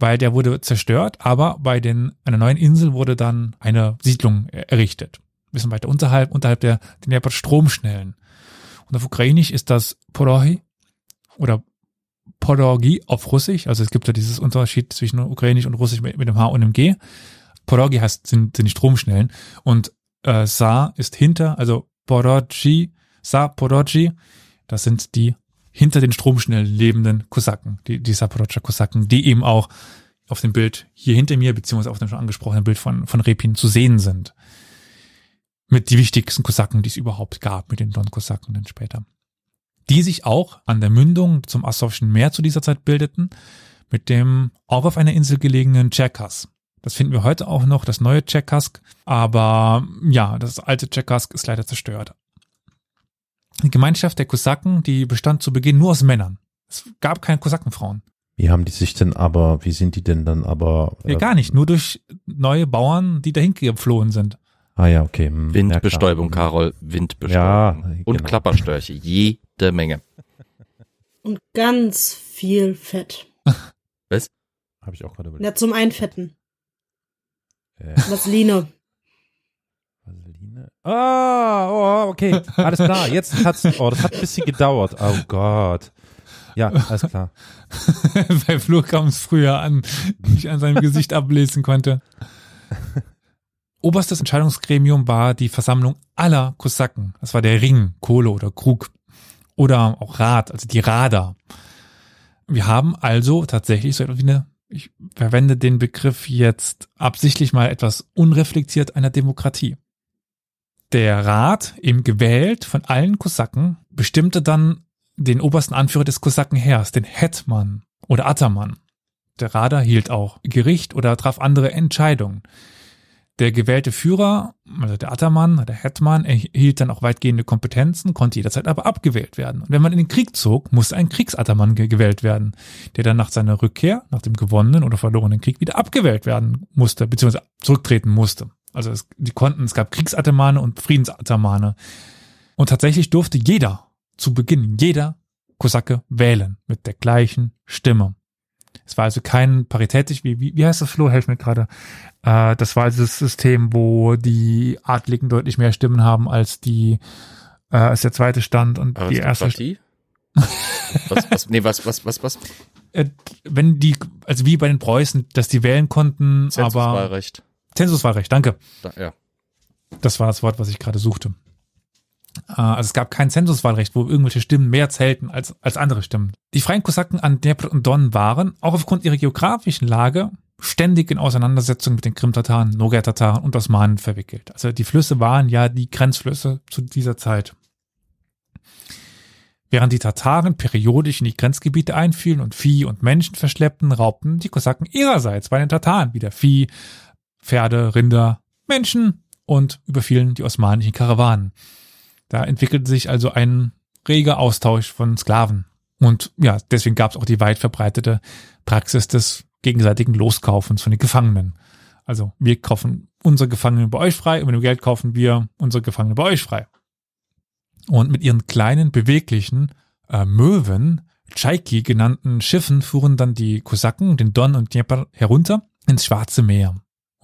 Weil der wurde zerstört, aber bei den, einer neuen Insel wurde dann eine Siedlung errichtet bisschen weiter unterhalb, unterhalb der Dnieper Stromschnellen. Und auf Ukrainisch ist das Porohi oder Porogi auf Russisch. Also es gibt ja dieses Unterschied zwischen Ukrainisch und Russisch mit, mit dem H und dem G. Porogi heißt, sind, sind die Stromschnellen. Und äh, Sa ist hinter, also Porogi, Sa Porogi, das sind die hinter den Stromschnellen lebenden Kosaken, die, die Saporodscha Kosaken, die eben auch auf dem Bild hier hinter mir, beziehungsweise auf dem schon angesprochenen Bild von, von Repin zu sehen sind mit die wichtigsten Kosaken, die es überhaupt gab, mit den Don-Kosaken dann später. Die sich auch an der Mündung zum Asowschen Meer zu dieser Zeit bildeten, mit dem auch auf einer Insel gelegenen Tscherkass. Das finden wir heute auch noch, das neue Tscherkask, aber ja, das alte Tscherkask ist leider zerstört. Die Gemeinschaft der Kosaken, die bestand zu Beginn nur aus Männern. Es gab keine Kosakenfrauen. Wie haben die sich denn aber, wie sind die denn dann aber? Äh, ja, gar nicht, nur durch neue Bauern, die dahin geflohen sind. Ah ja, okay. Hm, Windbestäubung, ja, Karol, Windbestäubung. Ja, genau. Und Klapperstörche, jede Menge. Und ganz viel Fett. Was? Habe ich auch gerade überlegt. Ja, zum Einfetten. Äh. Vaseline. Ah, oh, okay. Alles klar. Jetzt hat's, oh, das hat ein bisschen gedauert. Oh Gott. Ja, alles klar. *laughs* Bei Flo kam es früher an, wie ich an seinem Gesicht *laughs* ablesen konnte. Oberstes Entscheidungsgremium war die Versammlung aller Kosaken. Das war der Ring, Kohle oder Krug. Oder auch Rat, also die Rada. Wir haben also tatsächlich so etwas wie eine, ich verwende den Begriff jetzt absichtlich mal etwas unreflektiert einer Demokratie. Der Rat, eben gewählt von allen Kosaken, bestimmte dann den obersten Anführer des Kosakenheers, den Hetman oder Ataman. Der Rada hielt auch Gericht oder traf andere Entscheidungen. Der gewählte Führer, also der Ataman, der Hetman, erhielt dann auch weitgehende Kompetenzen, konnte jederzeit aber abgewählt werden. Und wenn man in den Krieg zog, musste ein Kriegsataman gewählt werden, der dann nach seiner Rückkehr, nach dem gewonnenen oder verlorenen Krieg wieder abgewählt werden musste, beziehungsweise zurücktreten musste. Also es, die konnten, es gab Kriegsatamane und Friedensatamane. Und tatsächlich durfte jeder, zu Beginn jeder Kosake wählen, mit der gleichen Stimme. Es war also kein paritätisch, wie, wie, wie heißt das, Flo? Helf mir gerade. Äh, das war also das System, wo die Adligen deutlich mehr Stimmen haben als die, äh, als der zweite Stand und Aber die erste. Partie? *laughs* was, was, nee, was, was, was, was? Äh, wenn die, also wie bei den Preußen, dass die wählen konnten, aber. Zensuswahlrecht. Danke. Da, ja. Das war das Wort, was ich gerade suchte. Äh, also es gab kein Zensuswahlrecht, wo irgendwelche Stimmen mehr zählten als, als andere Stimmen. Die freien Kosaken an Dnepr und Don waren, auch aufgrund ihrer geografischen Lage, ständig in Auseinandersetzungen mit den Krim-Tataren, Nogai-Tataren und Osmanen verwickelt. Also die Flüsse waren ja die Grenzflüsse zu dieser Zeit. Während die Tataren periodisch in die Grenzgebiete einfielen und Vieh und Menschen verschleppten, raubten die Kosaken ihrerseits bei den Tataren wieder Vieh, Pferde, Rinder, Menschen und überfielen die osmanischen Karawanen. Da entwickelte sich also ein reger Austausch von Sklaven. Und ja, deswegen gab es auch die weit verbreitete Praxis des gegenseitigen Loskaufens von den Gefangenen. Also wir kaufen unsere Gefangenen bei euch frei und mit dem Geld kaufen wir unsere Gefangenen bei euch frei. Und mit ihren kleinen, beweglichen äh, Möwen, Chaiki genannten Schiffen, fuhren dann die Kosaken den Don und Dnieper herunter ins Schwarze Meer.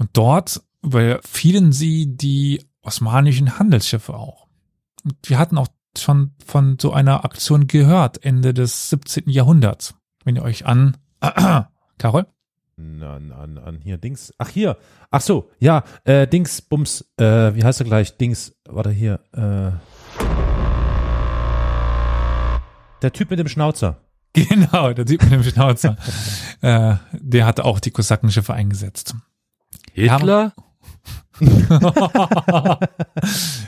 Und dort überfielen sie die osmanischen Handelsschiffe auch. Und wir hatten auch schon von so einer Aktion gehört, Ende des 17. Jahrhunderts. Wenn ihr euch an, *clears throat* Carol? An, an, an hier, Dings. Ach hier. Ach so, ja, äh, Dings, Bums, äh, wie heißt er gleich? Dings, warte hier, äh. Der Typ mit dem Schnauzer. *laughs* Genau, der Typ mit dem Schnauzer. *laughs* äh, der hatte auch die Kosakenschiffe eingesetzt. Hitler? *laughs*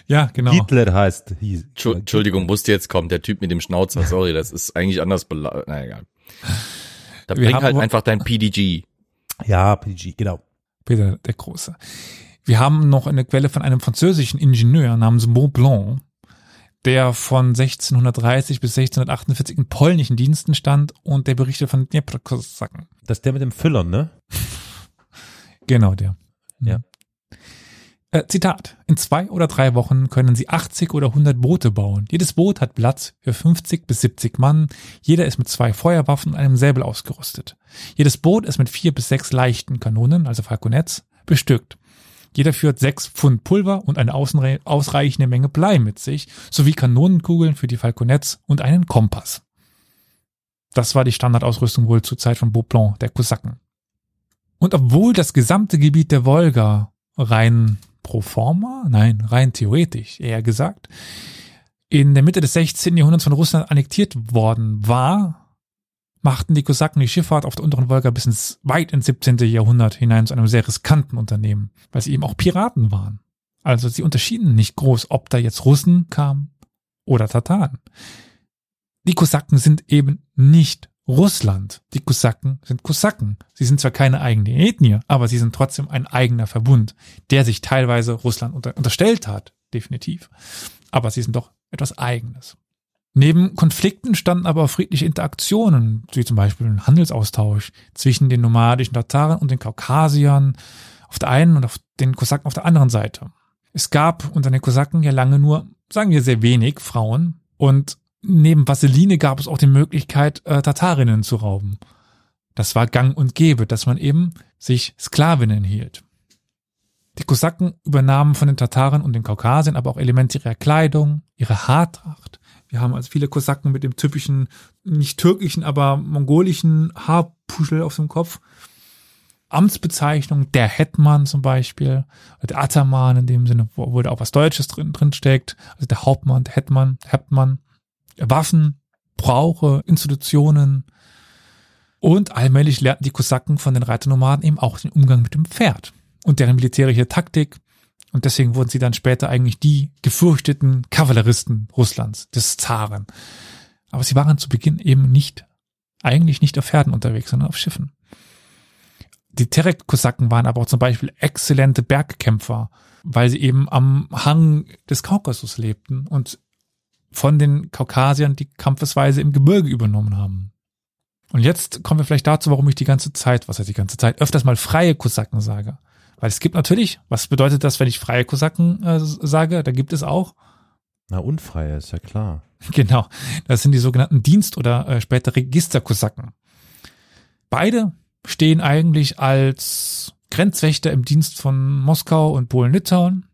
ja, genau. Hitler heißt. Hieß, Entschuldigung, musste jetzt kommen. Der Typ mit dem Schnauzer, sorry, das ist eigentlich anders Na egal. Da Wir bring haben halt einfach dein PDG. Ja, PG, genau. Peter der Große. Wir haben noch eine Quelle von einem französischen Ingenieur namens Beaublanc, der von 1630 bis 1648 in polnischen Diensten stand und der berichtet von Dnieper-Kosaken. Das ist der mit dem Füllern, ne? Genau, der. Ja. Äh, Zitat. In zwei oder drei Wochen können Sie 80 oder 100 Boote bauen. Jedes Boot hat Platz für 50 bis 70 Mann. Jeder ist mit zwei Feuerwaffen und einem Säbel ausgerüstet. Jedes Boot ist mit vier bis sechs leichten Kanonen, also Falconets, bestückt. Jeder führt sechs Pfund Pulver und eine ausreichende Menge Blei mit sich, sowie Kanonenkugeln für die Falconets und einen Kompass. Das war die Standardausrüstung wohl zur Zeit von Beauplan, der Kosaken. Und obwohl das gesamte Gebiet der Wolga rein pro forma, nein, rein theoretisch eher gesagt, in der Mitte des 16. Jahrhunderts von Russland annektiert worden war, machten die Kosaken die Schifffahrt auf der unteren Wolga bis ins weit ins 17. Jahrhundert hinein zu einem sehr riskanten Unternehmen, weil sie eben auch Piraten waren. Also sie unterschieden nicht groß, ob da jetzt Russen kamen oder Tataren. Die Kosaken sind eben nicht Russland. Die Kosaken sind Kosaken. Sie sind zwar keine eigene Ethnie, aber sie sind trotzdem ein eigener Verbund, der sich teilweise Russland unter, unterstellt hat, definitiv. Aber sie sind doch etwas Eigenes. Neben Konflikten standen aber auch friedliche Interaktionen, wie zum Beispiel ein Handelsaustausch zwischen den nomadischen Tataren und den Kaukasiern auf der einen und auf den Kosaken auf der anderen Seite. Es gab unter den Kosaken ja lange nur, sagen wir sehr wenig Frauen und neben Vaseline gab es auch die Möglichkeit, äh, Tatarinnen zu rauben. Das war gang und gäbe, dass man eben sich Sklavinnen hielt. Die Kosaken übernahmen von den Tataren und den Kaukasiern aber auch Elemente ihrer Kleidung, ihre Haartracht. Wir haben also viele Kosaken mit dem typischen, nicht türkischen, aber mongolischen Haarpuschel auf dem Kopf. Amtsbezeichnung, der Hetman zum Beispiel, der Ataman in dem Sinne, wo, wo da auch was Deutsches drin, drin steckt, also der Hauptmann, der Hetman, Hetman, Waffen, Brauche, Institutionen. Und allmählich lernten die Kosaken von den Reiternomaden eben auch den Umgang mit dem Pferd und deren militärische Taktik. Und deswegen wurden sie dann später eigentlich die gefürchteten Kavalleristen Russlands, des Zaren. Aber sie waren zu Beginn eben nicht, eigentlich nicht auf Pferden unterwegs, sondern auf Schiffen. Die Terek-Kosaken waren aber auch zum Beispiel exzellente Bergkämpfer, weil sie eben am Hang des Kaukasus lebten und von den Kaukasiern die Kampfesweise im Gebirge übernommen haben. Und jetzt kommen wir vielleicht dazu, warum ich die ganze Zeit, was heißt die ganze Zeit, öfters mal freie Kosaken sage. Weil es gibt natürlich, was bedeutet das, wenn ich freie Kosaken äh, sage? Da gibt es auch, Na, unfrei, ist ja klar. *laughs* genau, das sind die sogenannten Dienst- oder äh, später Registerkosaken. Beide stehen eigentlich als Grenzwächter im Dienst von Moskau und Polen-Litauen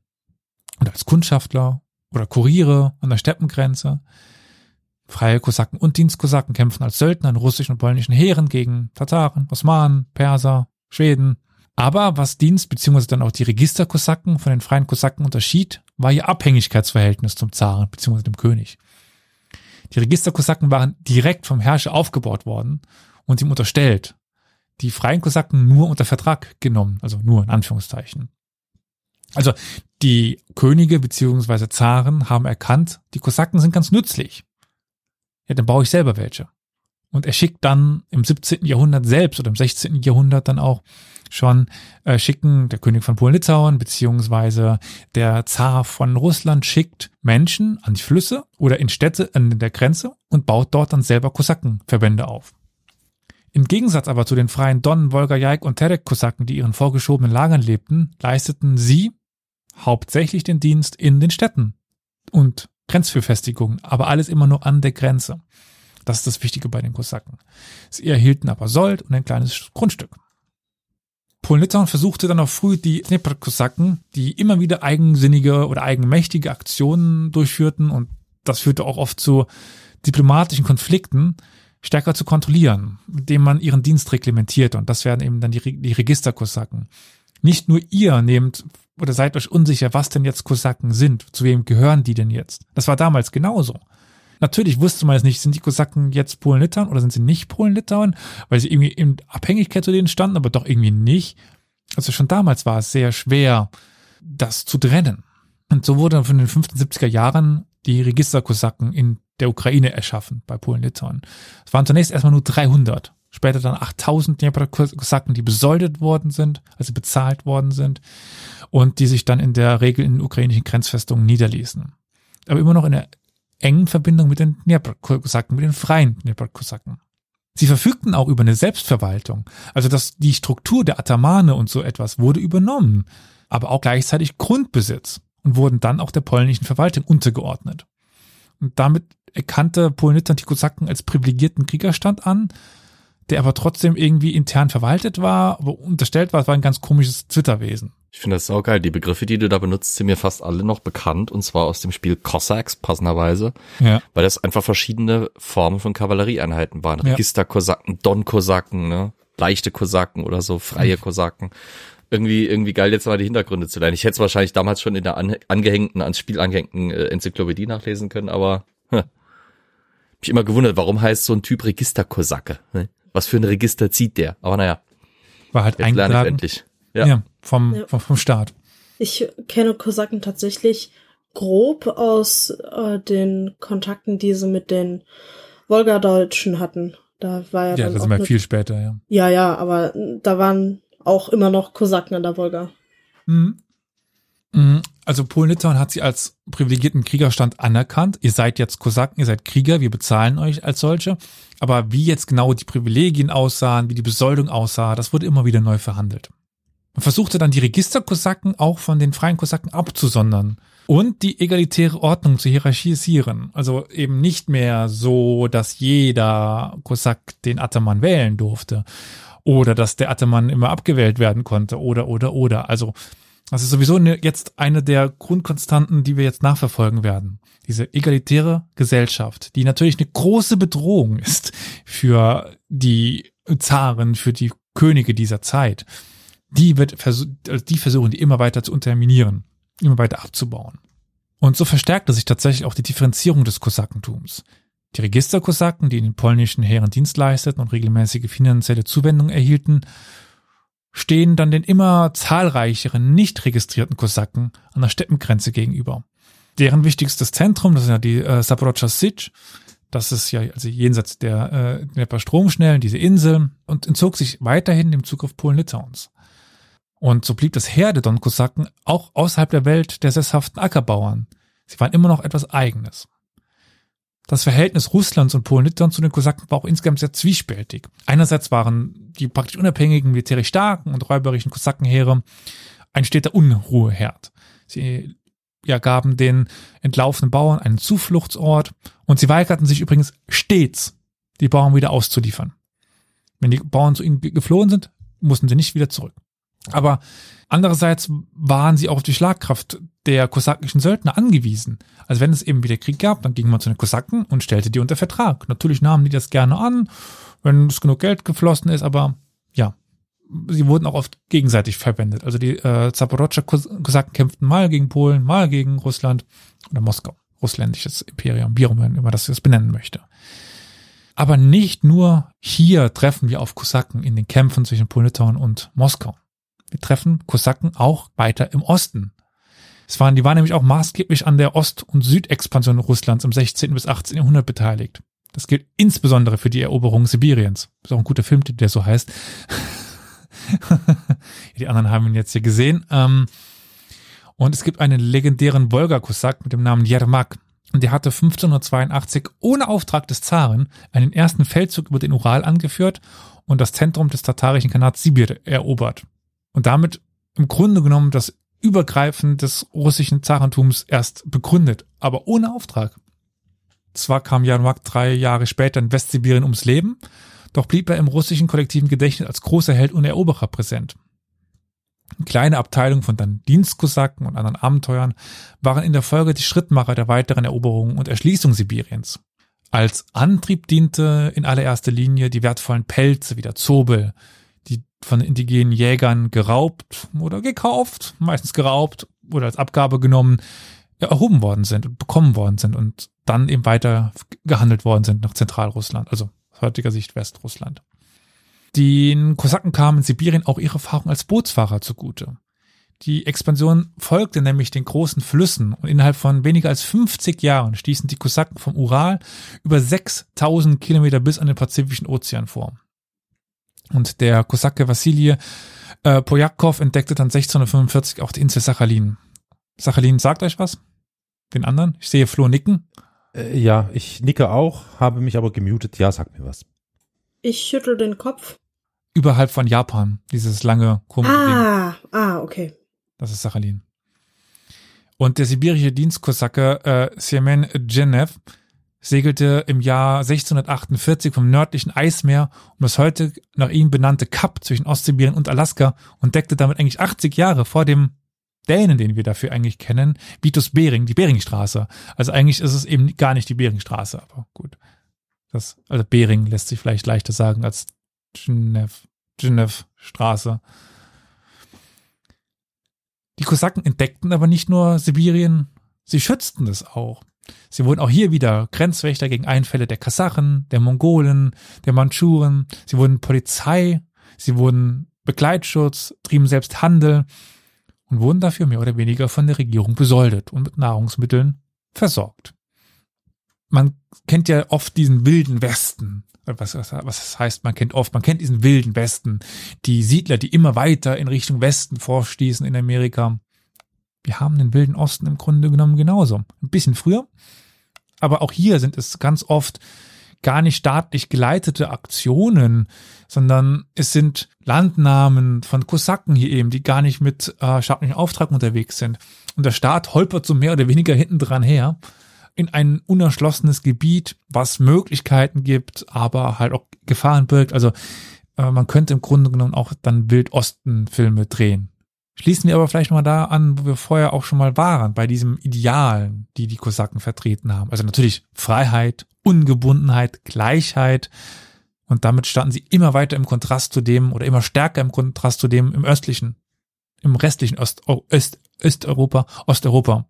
und als Kundschaftler oder Kuriere an der Steppengrenze. Freie Kosaken und Dienstkosaken kämpfen als Söldner in russischen und polnischen Heeren gegen Tataren, Osmanen, Perser, Schweden. Aber was Dienst bzw. dann auch die Registerkosaken von den freien Kosaken unterschied, war ihr Abhängigkeitsverhältnis zum Zaren bzw. dem König. Die Registerkosaken waren direkt vom Herrscher aufgebaut worden und ihm unterstellt. Die freien Kosaken nur unter Vertrag genommen, also nur in Anführungszeichen. Also die Könige bzw. Zaren haben erkannt, die Kosaken sind ganz nützlich. Ja, dann baue ich selber welche. Und er schickt dann im 17. Jahrhundert selbst oder im 16. Jahrhundert dann auch schon äh, schicken, der König von Polen-Litauen beziehungsweise der Zar von Russland schickt Menschen an die Flüsse oder in Städte an der Grenze und baut dort dann selber Kosakenverbände auf. Im Gegensatz aber zu den freien Don, Wolga, Jaik und Terek-Kosaken, die ihren vorgeschobenen Lagern lebten, leisteten sie hauptsächlich den Dienst in den Städten und Grenzbefestigungen, aber alles immer nur an der Grenze. Das ist das Wichtige bei den Kosaken. Sie erhielten aber Sold und ein kleines Grundstück. Polen-Litauen versuchte dann auch früh die Dnepr-Kosaken, die immer wieder eigensinnige oder eigenmächtige Aktionen durchführten und das führte auch oft zu diplomatischen Konflikten, stärker zu kontrollieren, indem man ihren Dienst reglementiert und das werden eben dann die, die Registerkosaken. Nicht nur ihr nehmt oder seid euch unsicher, was denn jetzt Kosaken sind, zu wem gehören die denn jetzt. Das war damals genauso. Natürlich wusste man es nicht, sind die Kosaken jetzt Polen-Litauen oder sind sie nicht Polen-Litauen, weil sie irgendwie in Abhängigkeit zu denen standen, aber doch irgendwie nicht. Also schon damals war es sehr schwer, das zu trennen. Und so wurde von den 75er Jahren die Registerkosaken in der Ukraine erschaffen, bei Polen-Litauen. Es waren zunächst erstmal nur 300, später dann 8000 Kosaken, die besoldet worden sind, also bezahlt worden sind und die sich dann in der Regel in ukrainischen Grenzfestungen niederließen. Aber immer noch in der engen Verbindung mit den Dnepr-Kosaken, mit den freien Dnepr-Kosaken. Sie verfügten auch über eine Selbstverwaltung, also dass die Struktur der Atamane und so etwas wurde übernommen, aber auch gleichzeitig Grundbesitz und wurden dann auch der polnischen Verwaltung untergeordnet. Und damit erkannte Polen-Litauen die Kosaken als privilegierten Kriegerstand an, der aber trotzdem irgendwie intern verwaltet war, aber unterstellt war, es war ein ganz komisches Zwitterwesen. Ich finde das saugeil. Die Begriffe, die du da benutzt, sind mir fast alle noch bekannt und zwar aus dem Spiel Cossacks, passenderweise. Ja. Weil das einfach verschiedene Formen von Kavallerieeinheiten waren. Ja. Registerkosaken, Don-Kosaken, ne? leichte Kosaken oder so, freie Mhm. Kosaken. Irgendwie, irgendwie geil, jetzt mal die Hintergründe zu lernen. Ich hätte es wahrscheinlich damals schon in der an, angehängten, ans Spiel angehängten äh, Enzyklopädie nachlesen können, aber *laughs* hm. mich immer gewundert, warum heißt so ein Typ Registerkosake? Ne? Was für ein Register zieht der? Aber naja, War halt eingetragen. endlich. Ja. Ja. vom, Ja. vom, vom Staat. Ich kenne Kosaken tatsächlich grob aus äh, den Kontakten, die sie mit den Wolgadeutschen hatten. Da war ja, Ja, dann das wir eine- viel später, ja. Ja, ja, aber da waren auch immer noch Kosaken an der Wolga. Mhm. Mhm. Also Polen-Litauen hat sie als privilegierten Kriegerstand anerkannt. Ihr seid jetzt Kosaken, ihr seid Krieger, wir bezahlen euch als solche. Aber wie jetzt genau die Privilegien aussahen, wie die Besoldung aussah, das wurde immer wieder neu verhandelt. Man versuchte dann die Registerkosaken auch von den freien Kosaken abzusondern und die egalitäre Ordnung zu hierarchisieren. Also eben nicht mehr so, dass jeder Kosak den Ataman wählen durfte oder dass der Ataman immer abgewählt werden konnte oder oder oder. Also das ist sowieso eine, jetzt eine der Grundkonstanten, die wir jetzt nachverfolgen werden. Diese egalitäre Gesellschaft, die natürlich eine große Bedrohung ist für die Zaren, für die Könige dieser Zeit. Die wird also die versuchen, die immer weiter zu unterminieren, immer weiter abzubauen. Und so verstärkte sich tatsächlich auch die Differenzierung des Kosakentums. Die Registerkosaken, die in den polnischen Heeren Dienst leisteten und regelmäßige finanzielle Zuwendungen erhielten, stehen dann den immer zahlreicheren nicht registrierten Kosaken an der Steppengrenze gegenüber. Deren wichtigstes Zentrum, das ist ja die äh, Saporodscha Sich, das ist ja also jenseits der äh, Dnepr Stromschnellen, diese Insel, und entzog sich weiterhin dem Zugriff Polen-Litauens. Und so blieb das Heer der Don-Kosaken auch außerhalb der Welt der sesshaften Ackerbauern. Sie waren immer noch etwas Eigenes. Das Verhältnis Russlands und Polen-Litauen zu den Kosaken war auch insgesamt sehr zwiespältig. Einerseits waren die praktisch unabhängigen, militärisch starken und räuberischen Kosakenheere ein steter Unruheherd. Sie ja, gaben den entlaufenen Bauern einen Zufluchtsort und sie weigerten sich übrigens stets, die Bauern wieder auszuliefern. Wenn die Bauern zu ihnen geflohen sind, mussten sie nicht wieder zurück. Aber andererseits waren sie auch auf die Schlagkraft der kosakischen Söldner angewiesen. Also wenn es eben wieder Krieg gab, dann ging man zu den Kosaken und stellte die unter Vertrag. Natürlich nahmen die das gerne an, wenn es genug Geld geflossen ist, aber ja, sie wurden auch oft gegenseitig verwendet. Also die äh, Zaporodscha Kosaken kämpften mal gegen Polen, mal gegen Russland oder Moskau, russländisches Imperium, wie auch immer das das benennen möchte. Aber nicht nur hier treffen wir auf Kosaken in den Kämpfen zwischen Polen-Litauen und Moskau. Wir treffen Kosaken auch weiter im Osten. Es waren, die waren nämlich auch maßgeblich an der Ost- und Südexpansion Russlands im 16. bis 18. Jahrhundert beteiligt. Das gilt insbesondere für die Eroberung Sibiriens. Ist auch ein guter Film, der so heißt. *laughs* die anderen haben ihn jetzt hier gesehen. Ähm, und es gibt einen legendären Wolga-Kosak mit dem Namen Jermak. Und der hatte 1582 ohne Auftrag des Zaren einen ersten Feldzug über den Ural angeführt und das Zentrum des tatarischen Kanats Sibir erobert. Und damit im Grunde genommen das Übergreifen des russischen Zarentums erst begründet, aber ohne Auftrag. Zwar kam Janmak drei Jahre später in Westsibirien ums Leben, doch blieb er im russischen kollektiven Gedächtnis als großer Held und Eroberer präsent. Kleine Abteilungen von dann Dienstkosaken und anderen Abenteuern waren in der Folge die Schrittmacher der weiteren Eroberung und Erschließung Sibiriens. Als Antrieb diente in allererster Linie die wertvollen Pelze wie der Zobel, von indigenen Jägern geraubt oder gekauft, meistens geraubt oder als Abgabe genommen, erhoben worden sind und bekommen worden sind und dann eben weiter gehandelt worden sind nach Zentralrussland, also aus heutiger Sicht Westrussland. Den Kosaken kamen in Sibirien auch ihre Erfahrung als Bootsfahrer zugute. Die Expansion folgte nämlich den großen Flüssen und innerhalb von weniger als 50 Jahren stießen die Kosaken vom Ural über 6000 Kilometer bis an den Pazifischen Ozean vor. Und der Kosake Vassilij äh, Pojakov entdeckte dann 1645 auch die Insel Sachalin. Sachalin sagt euch was? Den anderen? Ich sehe Flo nicken. Äh, ja, ich nicke auch, habe mich aber gemutet. Ja, sag mir was. Ich schüttel den Kopf. Überhalb von Japan, dieses lange komische ah, Ding. Ah, okay. Das ist Sachalin. Und der sibirische Dienstkosake äh, Semen Genev segelte im Jahr 1648 vom nördlichen Eismeer um das heute nach ihm benannte Kap zwischen Ostsibirien und Alaska und deckte damit eigentlich 80 Jahre vor dem Dänen, den wir dafür eigentlich kennen, Vitus Bering, die Beringstraße. Also eigentlich ist es eben gar nicht die Beringstraße, aber gut. Das, also Bering lässt sich vielleicht leichter sagen als Genev, Genev Straße. Die Kosaken entdeckten aber nicht nur Sibirien, sie schützten es auch. Sie wurden auch hier wieder Grenzwächter gegen Einfälle der Kasachen, der Mongolen, der Mandschuren. Sie wurden Polizei, sie wurden Begleitschutz, trieben selbst Handel und wurden dafür mehr oder weniger von der Regierung besoldet und mit Nahrungsmitteln versorgt. Man kennt ja oft diesen wilden Westen. Was, was, was heißt, man kennt oft, man kennt diesen wilden Westen. Die Siedler, die immer weiter in Richtung Westen vorstießen in Amerika. Wir haben den wilden Osten im Grunde genommen genauso. Ein bisschen früher. Aber auch hier sind es ganz oft gar nicht staatlich geleitete Aktionen, sondern es sind Landnahmen von Kosaken hier eben, die gar nicht mit äh, staatlichem Auftrag unterwegs sind. Und der Staat holpert so mehr oder weniger hinten dran her in ein unerschlossenes Gebiet, was Möglichkeiten gibt, aber halt auch Gefahren birgt. Also äh, man könnte im Grunde genommen auch dann Wildosten-Filme drehen. Schließen wir aber vielleicht mal da an, wo wir vorher auch schon mal waren, bei diesem Idealen, die die Kosaken vertreten haben. Also natürlich Freiheit, Ungebundenheit, Gleichheit. Und damit standen sie immer weiter im Kontrast zu dem oder immer stärker im Kontrast zu dem im östlichen, im restlichen Ost, Öst, Östeuropa, Osteuropa.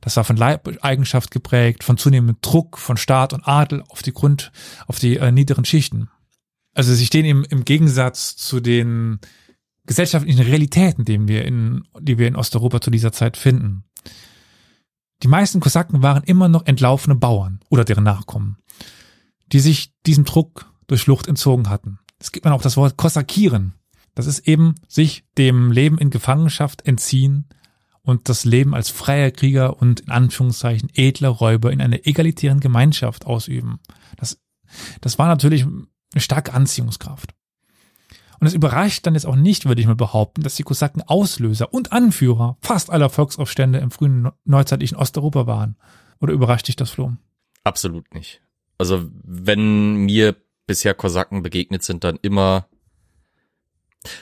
Das war von Leibeigenschaft geprägt, von zunehmendem Druck von Staat und Adel auf die Grund, auf die äh, niederen Schichten. Also sie stehen im, im Gegensatz zu den gesellschaftlichen Realitäten, die wir in, die wir in Osteuropa zu dieser Zeit finden. Die meisten Kosaken waren immer noch entlaufene Bauern oder deren Nachkommen, die sich diesem Druck durch Flucht entzogen hatten. Es gibt man auch das Wort Kosakieren. Das ist eben sich dem Leben in Gefangenschaft entziehen und das Leben als freier Krieger und in Anführungszeichen edler Räuber in einer egalitären Gemeinschaft ausüben. Das, das war natürlich eine starke Anziehungskraft. Und es überrascht dann jetzt auch nicht, würde ich mal behaupten, dass die Kosaken Auslöser und Anführer fast aller Volksaufstände im frühen neuzeitlichen Osteuropa waren. Oder überrascht dich das, Flo? Absolut nicht. Also wenn mir bisher Kosaken begegnet sind, dann immer,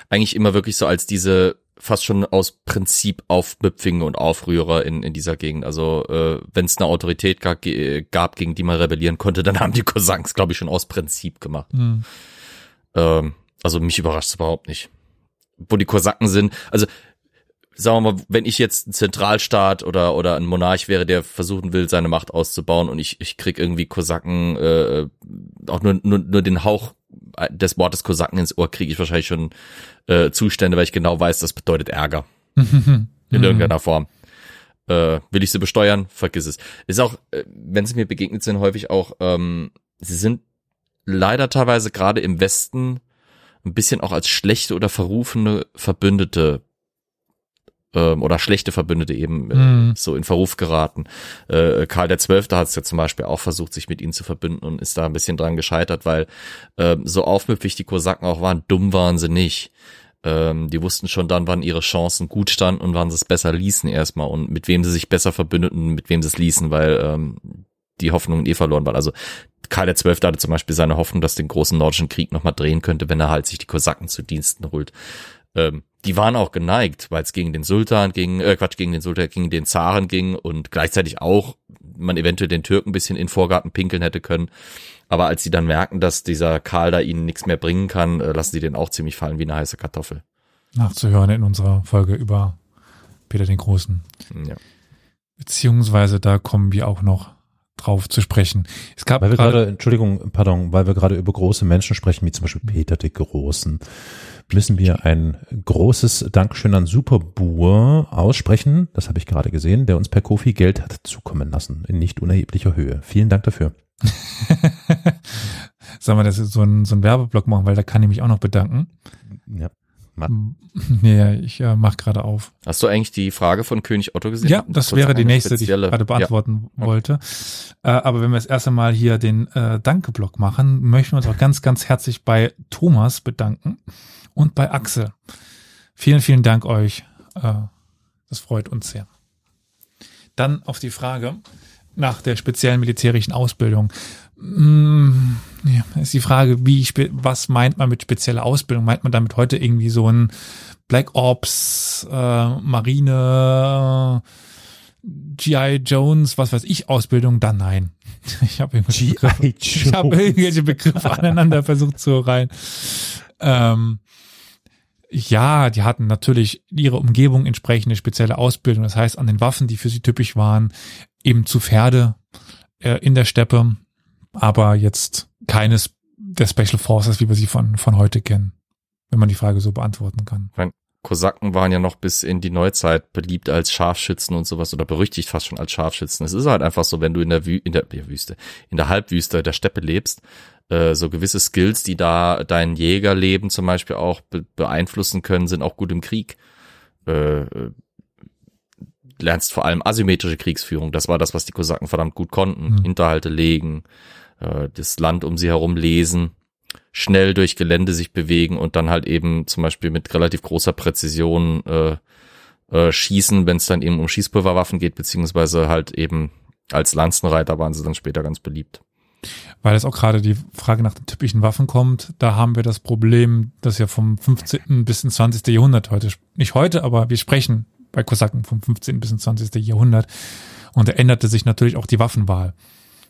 eigentlich immer wirklich so als diese fast schon aus Prinzip Aufmüpfinge und Aufrührer in, in dieser Gegend. Also äh, wenn es eine Autorität gab, gab, gegen die man rebellieren konnte, dann haben die Kosaken glaube ich, schon aus Prinzip gemacht. Mhm. Ähm, also mich überrascht es überhaupt nicht. Wo die Kosaken sind, also sagen wir mal, wenn ich jetzt ein Zentralstaat oder oder ein Monarch wäre, der versuchen will, seine Macht auszubauen und ich ich krieg irgendwie Kosaken äh, auch nur nur nur den Hauch des Wortes Kosaken ins Ohr kriege ich wahrscheinlich schon äh, Zustände, weil ich genau weiß, das bedeutet Ärger *laughs* in irgendeiner Form. Äh, will ich sie besteuern? Vergiss es. Ist auch, äh, wenn sie mir begegnet sind, häufig auch ähm, sie sind leider teilweise gerade im Westen ein bisschen auch als schlechte oder verrufene Verbündete ähm, oder schlechte Verbündete eben äh, Mhm. so in Verruf geraten. Äh, Karl der Zwölfte hat es ja zum Beispiel auch versucht, sich mit ihnen zu verbünden und ist da ein bisschen dran gescheitert, weil ähm, so aufmüpfig die Kosaken auch waren, dumm waren sie nicht. Ähm, die wussten schon dann, wann ihre Chancen gut standen und wann sie es besser ließen erstmal und mit wem sie sich besser verbündeten, mit wem sie es ließen, weil ähm, die Hoffnung eh verloren war. Also Karl der Zwölfte hatte zum Beispiel seine Hoffnung, dass den großen nordischen Krieg nochmal drehen könnte, wenn er halt sich die Kosaken zu Diensten holt. Ähm, die waren auch geneigt, weil es gegen den Sultan ging, äh, Quatsch, gegen den Sultan, gegen den Zaren ging und gleichzeitig auch man eventuell den Türken ein bisschen in den Vorgarten pinkeln hätte können. Aber als sie dann merken, dass dieser Karl da ihnen nichts mehr bringen kann, äh, lassen sie den auch ziemlich fallen wie eine heiße Kartoffel. Nachzuhören in unserer Folge über Peter den Großen. Ja. Beziehungsweise da kommen wir auch noch drauf zu sprechen. Es gab Weil wir gerade, Entschuldigung, pardon, weil wir gerade über große Menschen sprechen, wie zum Beispiel Peter den Großen, müssen wir ein großes Dankeschön an Superbuhr aussprechen. Das habe ich gerade gesehen, der uns per Kofi Geld hat zukommen lassen in nicht unerheblicher Höhe. Vielen Dank dafür. *laughs* sagen wir, das so ein, so ein Werbeblock machen, weil da kann ich mich auch noch bedanken. Ja. Nee, *laughs* ich äh, mach gerade auf. Hast du eigentlich die Frage von König Otto gesehen? Ja, das Kurz wäre die nächste, die ich spezielle- gerade beantworten Ja. wollte. Äh, aber wenn wir das erste Mal hier den äh, Danke-Block machen, möchten wir uns auch ganz, ganz herzlich bei Thomas bedanken und bei Axel. Vielen, vielen Dank euch. Äh, das freut uns sehr. Dann auf die Frage nach der speziellen militärischen Ausbildung. Mm, ja, ist die Frage, wie was meint man mit spezieller Ausbildung? Meint man damit heute irgendwie so ein Black Ops, äh, Marine, GI Jones, was weiß ich, Ausbildung? Dann nein. *laughs* Ich habe irgendwelche Begriffe, ich habe irgendwelche Begriffe aneinander versucht zu reihen. Ähm, ja, die hatten natürlich ihre Umgebung entsprechende spezielle Ausbildung. Das heißt, an den Waffen, die für sie typisch waren, eben zu Pferde äh, in der Steppe, aber jetzt keines der Special Forces, wie wir sie von, von heute kennen, wenn man die Frage so beantworten kann. Kosaken waren ja noch bis in die Neuzeit beliebt als Scharfschützen und sowas oder berüchtigt fast schon als Scharfschützen. Es ist halt einfach so, wenn du in der, Wü in der Wüste, in der Halbwüste der Steppe lebst, äh, so gewisse Skills, die da dein Jägerleben zum Beispiel auch be beeinflussen können, sind auch gut im Krieg. Äh, äh, lernst vor allem asymmetrische Kriegsführung. Das war das, was die Kosaken verdammt gut konnten. Mhm. Hinterhalte legen, äh, das Land um sie herum lesen, schnell durch Gelände sich bewegen und dann halt eben zum Beispiel mit relativ großer Präzision äh, äh, schießen, wenn es dann eben um Schießpulverwaffen geht, beziehungsweise halt eben als Lanzenreiter waren sie dann später ganz beliebt. Weil es auch gerade die Frage nach den typischen Waffen kommt, da haben wir das Problem, dass ja vom 15. bis ins 20. Jahrhundert heute, nicht heute, aber wir sprechen bei Kosaken vom 15. bis ins 20. Jahrhundert und da änderte sich natürlich auch die Waffenwahl.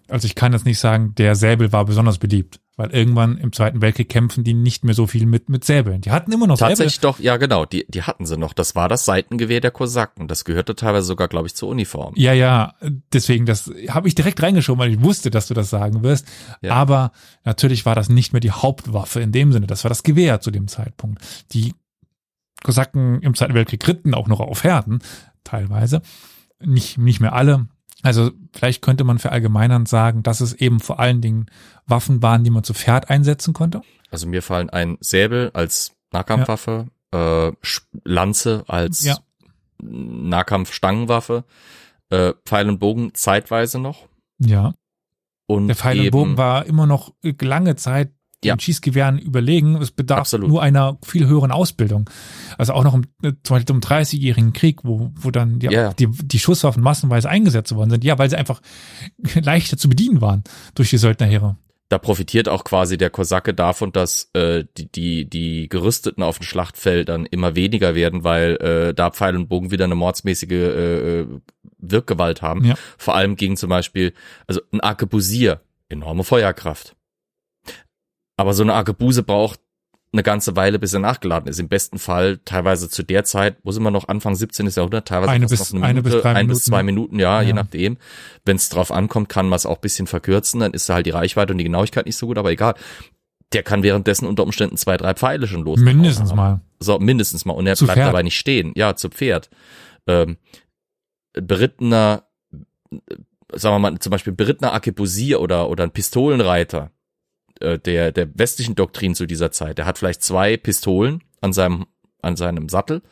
Also ich kann jetzt nicht sagen, der Säbel war besonders beliebt, weil irgendwann im Zweiten Weltkrieg kämpfen die nicht mehr so viel mit, mit Säbeln. Die hatten immer noch Tatsächlich doch, ja genau, die, die hatten sie noch. Das war das Seitengewehr der Kosaken. Das gehörte teilweise sogar, glaube ich, zur Uniform. Ja, ja, deswegen, das habe ich direkt reingeschoben, weil ich wusste, dass du das sagen wirst. Ja. Aber natürlich war das nicht mehr die Hauptwaffe in dem Sinne. Das war das Gewehr zu dem Zeitpunkt. Die Kosaken im Zweiten Weltkrieg ritten auch noch auf Herden, teilweise. Nicht, nicht mehr alle. Also vielleicht könnte man verallgemeinern sagen, dass es eben vor allen Dingen Waffen waren, die man zu Pferd einsetzen konnte. Also mir fallen ein Säbel als Nahkampfwaffe, äh, Sch- Lanze als Ja. Nahkampfstangenwaffe, äh, Pfeil und Bogen zeitweise noch. Ja. Und Der Pfeil und Bogen war immer noch lange Zeit Ja. Schießgewehren überlegen. Es bedarf Absolut. nur einer viel höheren Ausbildung. Also auch noch im, äh, zum Beispiel im 30-jährigen Krieg, wo, wo dann die, Ja, die, die Schusswaffen massenweise eingesetzt worden sind. Ja, weil sie einfach *laughs* leichter zu bedienen waren durch die Söldnerheere. da profitiert auch quasi der Kosake davon, dass äh, die, die, die Gerüsteten auf den Schlachtfeldern immer weniger werden, weil äh, da Pfeil und Bogen wieder eine mordsmäßige äh, Wirkgewalt haben. Ja. Vor allem gegen zum Beispiel, also ein Arkebusier, enorme Feuerkraft. Aber so eine Arkebuse braucht eine ganze Weile, bis er nachgeladen ist. Im besten Fall teilweise zu der Zeit, wo sind wir noch, Anfang 17. Jahrhundert, teilweise Eine bis- noch eine bis drei ein Minuten. bis zwei Minuten, ja, je Ja. nachdem. Wenn es drauf ankommt, kann man es auch bisschen verkürzen, dann ist da halt die Reichweite und die Genauigkeit nicht so gut, aber egal. Der kann währenddessen unter Umständen zwei, drei Pfeile schon los. Mindestens mal. So, mindestens mal. Und er Zu bleibt Pferd. dabei nicht stehen. Ja, zu Pferd. Ähm, berittener, sagen wir mal, zum Beispiel berittner Arkebusir oder, oder ein Pistolenreiter äh, der, der westlichen Doktrin zu dieser Zeit, der hat vielleicht zwei Pistolen an seinem, an seinem Sattel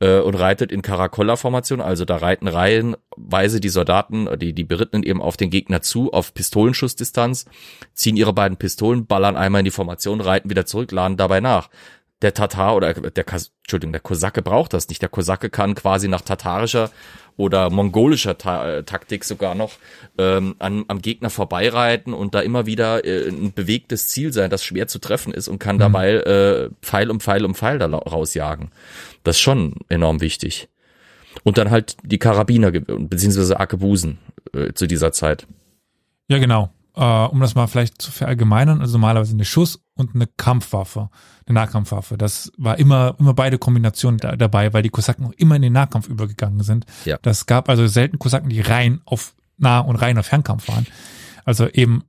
äh, und reitet in Caracolla-Formation, also da reiten reihenweise die Soldaten, die, die Berittenen eben auf den Gegner zu, auf Pistolenschussdistanz, ziehen ihre beiden Pistolen, ballern einmal in die Formation, reiten wieder zurück, laden dabei nach. Der Tatar oder der, Entschuldigung, der Kosake braucht das nicht. Der Kosake kann quasi nach tatarischer oder mongolischer Ta äh, Taktik sogar noch ähm, an, am Gegner vorbeireiten und da immer wieder äh, ein bewegtes Ziel sein, das schwer zu treffen ist und kann mhm. dabei äh, Pfeil um Pfeil um Pfeil da rausjagen. Das ist schon enorm wichtig. Und dann halt die Karabiner beziehungsweise Arkebusen äh, zu dieser Zeit. Ja, genau äh, um das mal vielleicht zu verallgemeinern, also normalerweise eine Schuss- und eine Kampfwaffe, eine Nahkampfwaffe. Das war immer, immer beide Kombinationen da, dabei, weil die Kosaken auch immer in den Nahkampf übergegangen sind. Ja. Das gab also selten Kosaken, die rein auf Nah- und rein auf Fernkampf waren. Also eben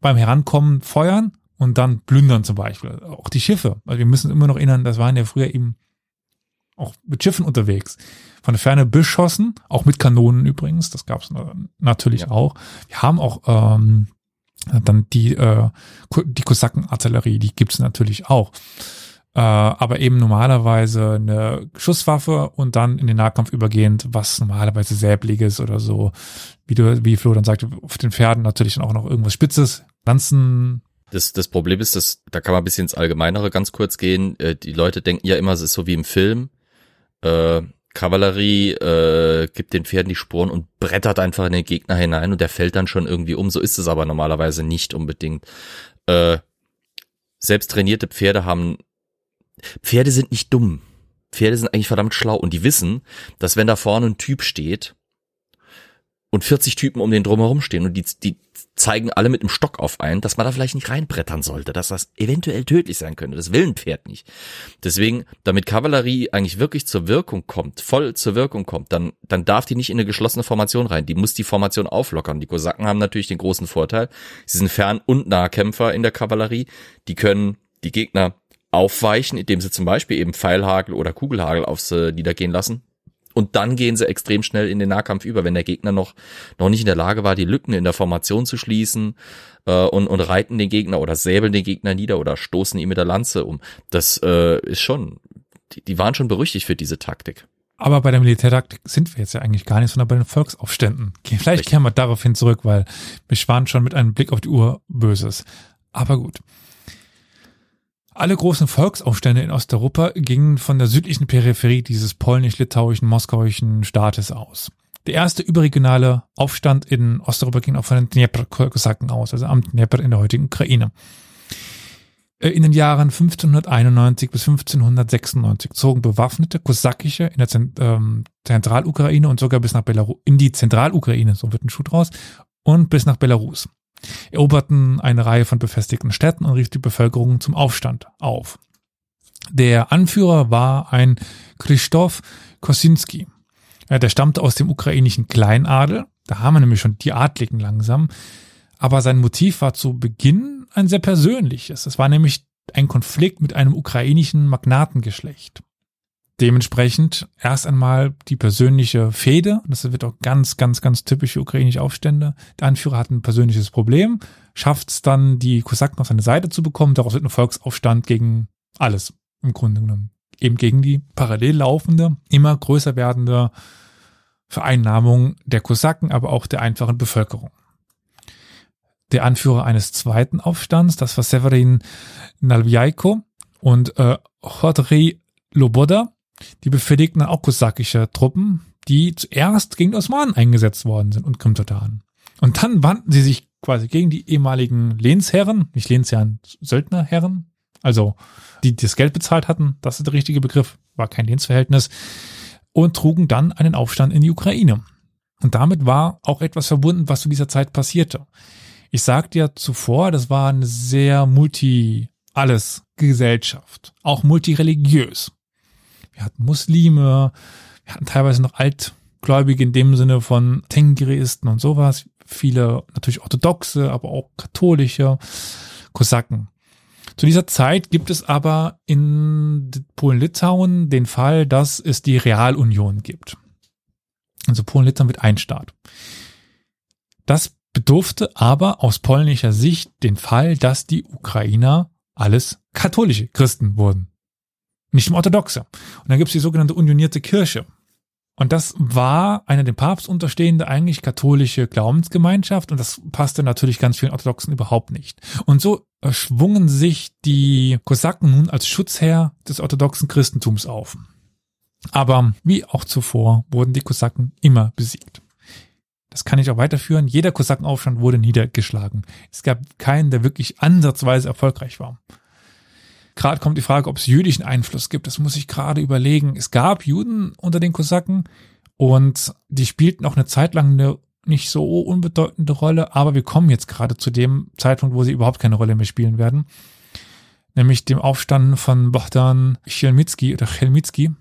beim Herankommen feuern und dann plündern zum Beispiel. Auch die Schiffe. Also wir müssen immer noch erinnern, das waren ja früher eben auch mit Schiffen unterwegs. Von der Ferne beschossen, auch mit Kanonen übrigens, das gab es natürlich ja. auch. Wir haben auch ähm, dann die, äh, die Kosakenartillerie, die gibt's natürlich auch. Äh, aber eben normalerweise eine Schusswaffe und dann in den Nahkampf übergehend, was normalerweise Säbliges oder so, wie du, wie Flo dann sagte, auf den Pferden natürlich dann auch noch irgendwas Spitzes, Lanzen. Das, das Problem ist, dass, da kann man ein bisschen ins Allgemeinere ganz kurz gehen. Äh, die Leute denken ja immer, es ist so wie im Film. Äh, Kavallerie äh, gibt den Pferden die Sporen und brettert einfach in den Gegner hinein und der fällt dann schon irgendwie um. So ist es aber normalerweise nicht unbedingt. Äh, selbst trainierte Pferde haben Pferde sind nicht dumm. Pferde sind eigentlich verdammt schlau und die wissen, dass wenn da vorne ein Typ steht, und 40 Typen um den drumherum stehen und die, die zeigen alle mit dem Stock auf einen, dass man da vielleicht nicht reinbrettern sollte, dass das eventuell tödlich sein könnte. Das will ein Pferd nicht. Deswegen, damit Kavallerie eigentlich wirklich zur Wirkung kommt, voll zur Wirkung kommt, dann, dann darf die nicht in eine geschlossene Formation rein. Die muss die Formation auflockern. Die Kosaken haben natürlich den großen Vorteil. Sie sind Fern- und Nahkämpfer in der Kavallerie. Die können die Gegner aufweichen, indem sie zum Beispiel eben Pfeilhagel oder Kugelhagel aufs äh, niedergehen lassen und dann gehen sie extrem schnell in den Nahkampf über, wenn der Gegner noch, noch nicht in der Lage war, die Lücken in der Formation zu schließen äh, und, und reiten den Gegner oder säbeln den Gegner nieder oder stoßen ihn mit der Lanze um. Das äh, ist schon, die, die waren schon berüchtigt für diese Taktik. Aber bei der Militärtaktik sind wir jetzt ja eigentlich gar nicht, sondern bei den Volksaufständen. Vielleicht Richtig. kehren wir daraufhin zurück, weil wir waren schon mit einem Blick auf die Uhr Böses. Aber gut. Alle großen Volksaufstände in Osteuropa gingen von der südlichen Peripherie dieses polnisch-litauischen, moskauischen Staates aus. Der erste überregionale Aufstand in Osteuropa ging auch von den Dnepr-Kosaken aus, also am Dnepr in der heutigen Ukraine. Äh, in den Jahren 1591 bis 1596 zogen bewaffnete kosakische in der ähm, Zentralukraine und sogar bis nach Belarus, in die Zentralukraine, so wird ein Schuh draus, und bis nach Belarus eroberten eine Reihe von befestigten Städten und rief die Bevölkerung zum Aufstand auf. Der Anführer war ein Krzysztof Kosinski. Der stammte aus dem ukrainischen Kleinadel. Da haben wir nämlich schon die Adligen langsam. Aber sein Motiv war zu Beginn ein sehr persönliches. Es war nämlich ein Konflikt mit einem ukrainischen Magnatengeschlecht. Dementsprechend erst einmal die persönliche Fehde. Das wird auch ganz, ganz, ganz typisch für ukrainische Aufstände. Der Anführer hat ein persönliches Problem, schafft es dann, die Kosaken auf seine Seite zu bekommen. Daraus wird ein Volksaufstand gegen alles im Grunde genommen. Eben gegen die parallel laufende, immer größer werdende Vereinnahmung der Kosaken, aber auch der einfachen Bevölkerung. Der Anführer eines zweiten Aufstands, das war Severin Nalbjaiko und äh, Chodry Loboda, die befehligten auch kosakische Truppen, die zuerst gegen die Osmanen eingesetzt worden sind und Krimtataren. Und dann wandten sie sich quasi gegen die ehemaligen Lehnsherren, nicht Lehnsherren, Söldnerherren, also die, die das Geld bezahlt hatten, das ist der richtige Begriff, war kein Lehnsverhältnis, und trugen dann einen Aufstand in die Ukraine. Und damit war auch etwas verbunden, was zu dieser Zeit passierte. Ich sagte ja zuvor, das war eine sehr multi alles Gesellschaft, auch multireligiös. Wir hatten Muslime, wir hatten teilweise noch Altgläubige in dem Sinne von Tengriisten und sowas. Viele natürlich orthodoxe, aber auch katholische Kosaken. Zu dieser Zeit gibt es aber in Polen-Litauen den Fall, dass es die Realunion gibt. Also Polen-Litauen wird ein Staat. Das bedurfte aber aus polnischer Sicht den Fall, dass die Ukrainer alles katholische Christen wurden. Nicht im orthodoxe. Und dann gibt es die sogenannte unionierte Kirche. Und das war eine dem Papst unterstehende eigentlich katholische Glaubensgemeinschaft und das passte natürlich ganz vielen Orthodoxen überhaupt nicht. Und so schwungen sich die Kosaken nun als Schutzherr des orthodoxen Christentums auf. Aber wie auch zuvor wurden die Kosaken immer besiegt. Das kann ich auch weiterführen. Jeder Kosakenaufstand wurde niedergeschlagen. Es gab keinen, der wirklich ansatzweise erfolgreich war. Gerade kommt die Frage, ob es jüdischen Einfluss gibt. Das muss ich gerade überlegen. Es gab Juden unter den Kosaken und die spielten auch eine Zeit lang eine nicht so unbedeutende Rolle, aber wir kommen jetzt gerade zu dem Zeitpunkt, wo sie überhaupt keine Rolle mehr spielen werden. Nämlich dem Aufstand von Bohdan Chelmitski oder Chelmitski.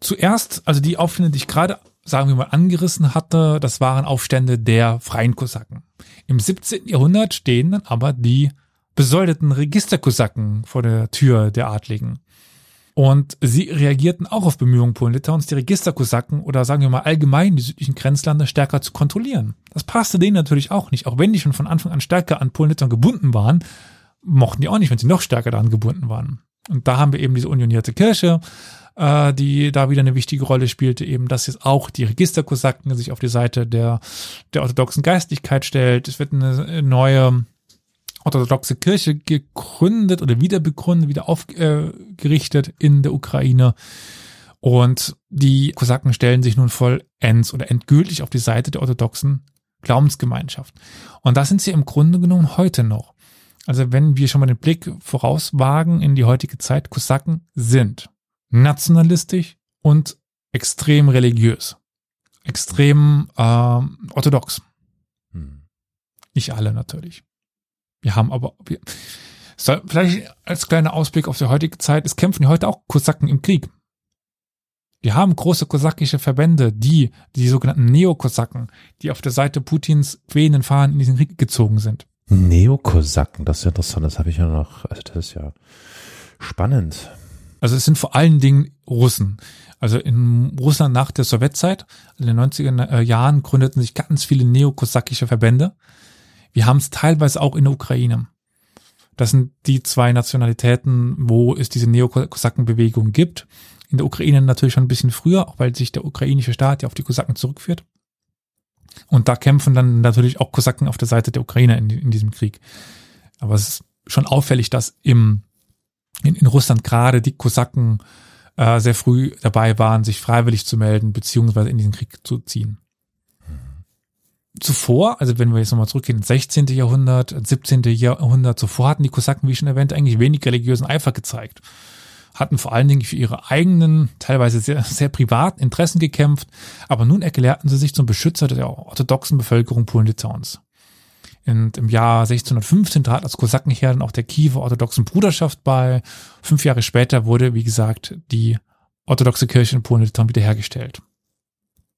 Zuerst, also die Aufstände, die ich gerade, sagen wir mal, angerissen hatte, das waren Aufstände der freien Kosaken. Im 17. Jahrhundert stehen dann aber die besoldeten Registerkosaken vor der Tür der Adligen. Und sie reagierten auch auf Bemühungen Polen-Litauens, die Registerkosaken oder sagen wir mal allgemein die südlichen Grenzlande stärker zu kontrollieren. Das passte denen natürlich auch nicht. Auch wenn die schon von Anfang an stärker an Polen-Litauen gebunden waren, mochten die auch nicht, wenn sie noch stärker daran gebunden waren. Und da haben wir eben diese unionierte Kirche, äh, die da wieder eine wichtige Rolle spielte, eben, dass jetzt auch die Registerkosaken sich auf die Seite der, der orthodoxen Geistlichkeit stellt. Es wird eine neue orthodoxe Kirche gegründet oder wieder begründet, wieder aufgerichtet äh, in der Ukraine. Und die Kosaken stellen sich nun vollends oder endgültig auf die Seite der orthodoxen Glaubensgemeinschaft. Und das sind sie im Grunde genommen heute noch. Also wenn wir schon mal den Blick vorauswagen in die heutige Zeit, Kosaken sind nationalistisch und extrem religiös. Extrem äh, orthodox. Hm. Nicht alle natürlich. Wir haben aber, wir, vielleicht als kleiner Ausblick auf die heutige Zeit, es kämpfen heute auch Kosaken im Krieg. Wir haben große kosakische Verbände, die, die sogenannten Neokosaken, die auf der Seite Putins wehenden Fahnen in diesen Krieg gezogen sind. Neokosaken, das ist ja interessant, das habe ich ja noch, also das ist ja spannend. Also es sind vor allen Dingen Russen. Also in Russland nach der Sowjetzeit, in den 90er äh, Jahren gründeten sich ganz viele neokosakische Verbände. Wir haben es teilweise auch in der Ukraine. Das sind die zwei Nationalitäten, wo es diese Neokosakenbewegung gibt. In der Ukraine natürlich schon ein bisschen früher, auch weil sich der ukrainische Staat ja auf die Kosaken zurückführt. Und da kämpfen dann natürlich auch Kosaken auf der Seite der Ukraine in, in diesem Krieg. Aber es ist schon auffällig, dass im, in, in Russland gerade die Kosaken äh, sehr früh dabei waren, sich freiwillig zu melden, beziehungsweise in diesen Krieg zu ziehen zuvor, also wenn wir jetzt nochmal zurückgehen ins 16. Jahrhundert, 17. Jahrhundert, zuvor hatten die Kosaken, wie schon erwähnt, eigentlich wenig religiösen Eifer gezeigt. Hatten vor allen Dingen für ihre eigenen, teilweise sehr, sehr privaten Interessen gekämpft, aber nun erklärten sie sich zum Beschützer der orthodoxen Bevölkerung Polen-Litauens. Und im Jahr 1615 trat als Kosakenheer dann auch der Kiewer orthodoxen Bruderschaft bei. Fünf Jahre später wurde, wie gesagt, die orthodoxe Kirche in Polen-Litauen wiederhergestellt.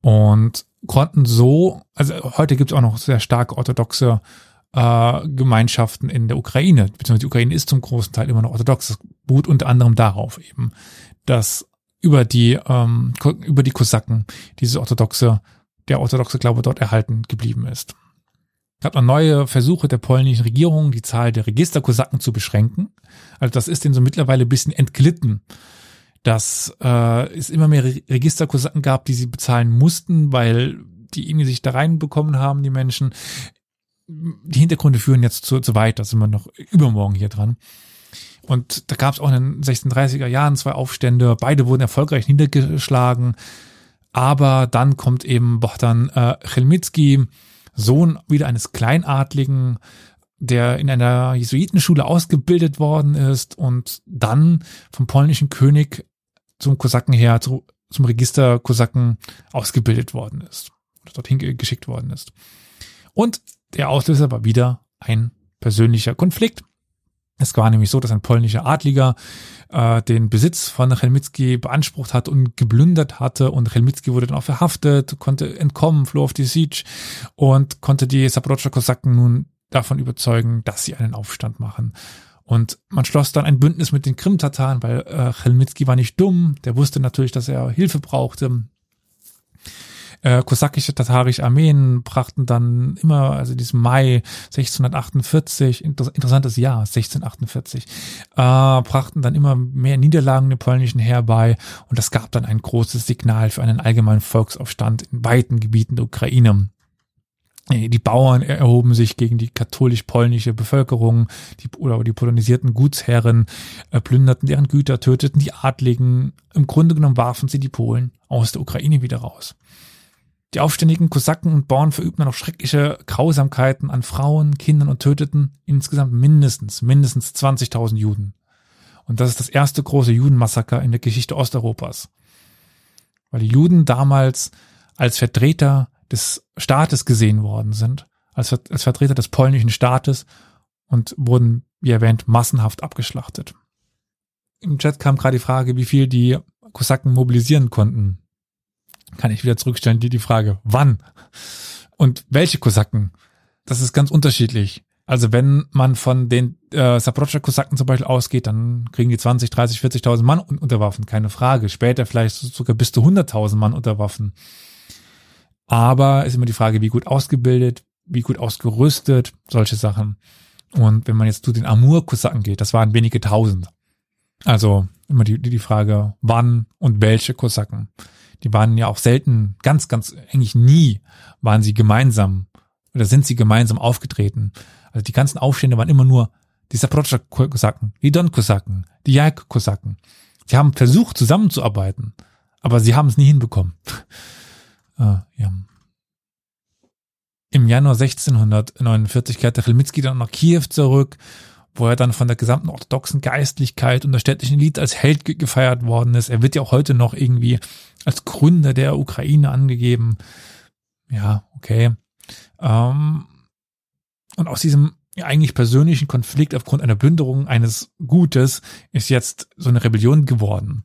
Und konnten so, also heute gibt es auch noch sehr starke orthodoxe äh, Gemeinschaften in der Ukraine, beziehungsweise die Ukraine ist zum großen Teil immer noch orthodox. Das beruht unter anderem darauf eben, dass über die ähm, über die Kosaken diese orthodoxe der orthodoxe Glaube dort erhalten geblieben ist. Es gab noch neue Versuche der polnischen Regierung, die Zahl der Registerkosaken zu beschränken. Also das ist denen so mittlerweile ein bisschen entglitten dass äh, es immer mehr Registerkosaken gab, die sie bezahlen mussten, weil die irgendwie sich da reinbekommen haben, die Menschen. Die Hintergründe führen jetzt zu, zu weit, da sind wir noch übermorgen hier dran. Und da gab es auch in den 1630er Jahren zwei Aufstände, beide wurden erfolgreich niedergeschlagen. Aber dann kommt eben Bohdan äh, Chelmitski, Sohn wieder eines Kleinadligen, der in einer Jesuitenschule ausgebildet worden ist und dann vom polnischen König zum Kosakenheer, zu, zum Register Kosaken ausgebildet worden ist oder dorthin geschickt worden ist. Und der Auslöser war wieder ein persönlicher Konflikt. Es war nämlich so, dass ein polnischer Adliger äh, den Besitz von Chelmitski beansprucht hat und geplündert hatte und Chelmitski wurde dann auch verhaftet, konnte entkommen, floh auf die Siege und konnte die Saporoscher Kosaken nun davon überzeugen, dass sie einen Aufstand machen. Und man schloss dann ein Bündnis mit den Krim-Tataren, weil äh, Chelmitski war nicht dumm, der wusste natürlich, dass er Hilfe brauchte. Äh, kosakische tatarische Armeen brachten dann immer, also diesem Mai 1648, inter interessantes Jahr, 1648, äh, brachten dann immer mehr Niederlagen dem polnischen Heer bei und das gab dann ein großes Signal für einen allgemeinen Volksaufstand in weiten Gebieten der Ukraine. Äh, die Bauern erhoben sich gegen die katholisch-polnische Bevölkerung, die, oder die polonisierten Gutsherren äh, plünderten deren Güter, töteten die Adligen. Im Grunde genommen warfen sie die Polen aus der Ukraine wieder raus. Die aufständigen Kosaken und Bauern verübten auch schreckliche Grausamkeiten an Frauen, Kindern und töteten insgesamt mindestens, mindestens 20.000 Juden. Und das ist das erste große Judenmassaker in der Geschichte Osteuropas. Weil die Juden damals als Vertreter des Staates gesehen worden sind, als, als Vertreter des polnischen Staates und wurden, wie erwähnt, massenhaft abgeschlachtet. Im Chat kam gerade die Frage, wie viel die Kosaken mobilisieren konnten. Kann ich wieder zurückstellen, die, die Frage, wann? Und welche Kosaken? Das ist ganz unterschiedlich. Also wenn man von den äh, Saprocha-Kosaken zum Beispiel ausgeht, dann kriegen die 20, 30, 40.000 Mann unter Waffen, keine Frage. Später vielleicht sogar bis zu 100.000 Mann unter Waffen. Aber ist immer die Frage, wie gut ausgebildet, wie gut ausgerüstet, solche Sachen. Und wenn man jetzt zu den Amur-Kosaken geht, das waren wenige tausend. Also immer die, die Frage, wann und welche Kosaken. Die waren ja auch selten, ganz, ganz, eigentlich nie waren sie gemeinsam oder sind sie gemeinsam aufgetreten. Also die ganzen Aufstände waren immer nur die Saprocha-Kosaken, die Don-Kosaken, die Jaik-Kosaken. Sie haben versucht zusammenzuarbeiten, aber sie haben es nie hinbekommen. Äh, ja. Im Januar 1649 kehrte Chmelnytsky dann nach Kiew zurück, wo er dann von der gesamten orthodoxen Geistlichkeit und der städtischen Elite als Held gefeiert worden ist. Er wird ja auch heute noch irgendwie als Gründer der Ukraine angegeben. Ja, okay. Ähm, und aus diesem eigentlich persönlichen Konflikt aufgrund einer Plünderung eines Gutes ist jetzt so eine Rebellion geworden.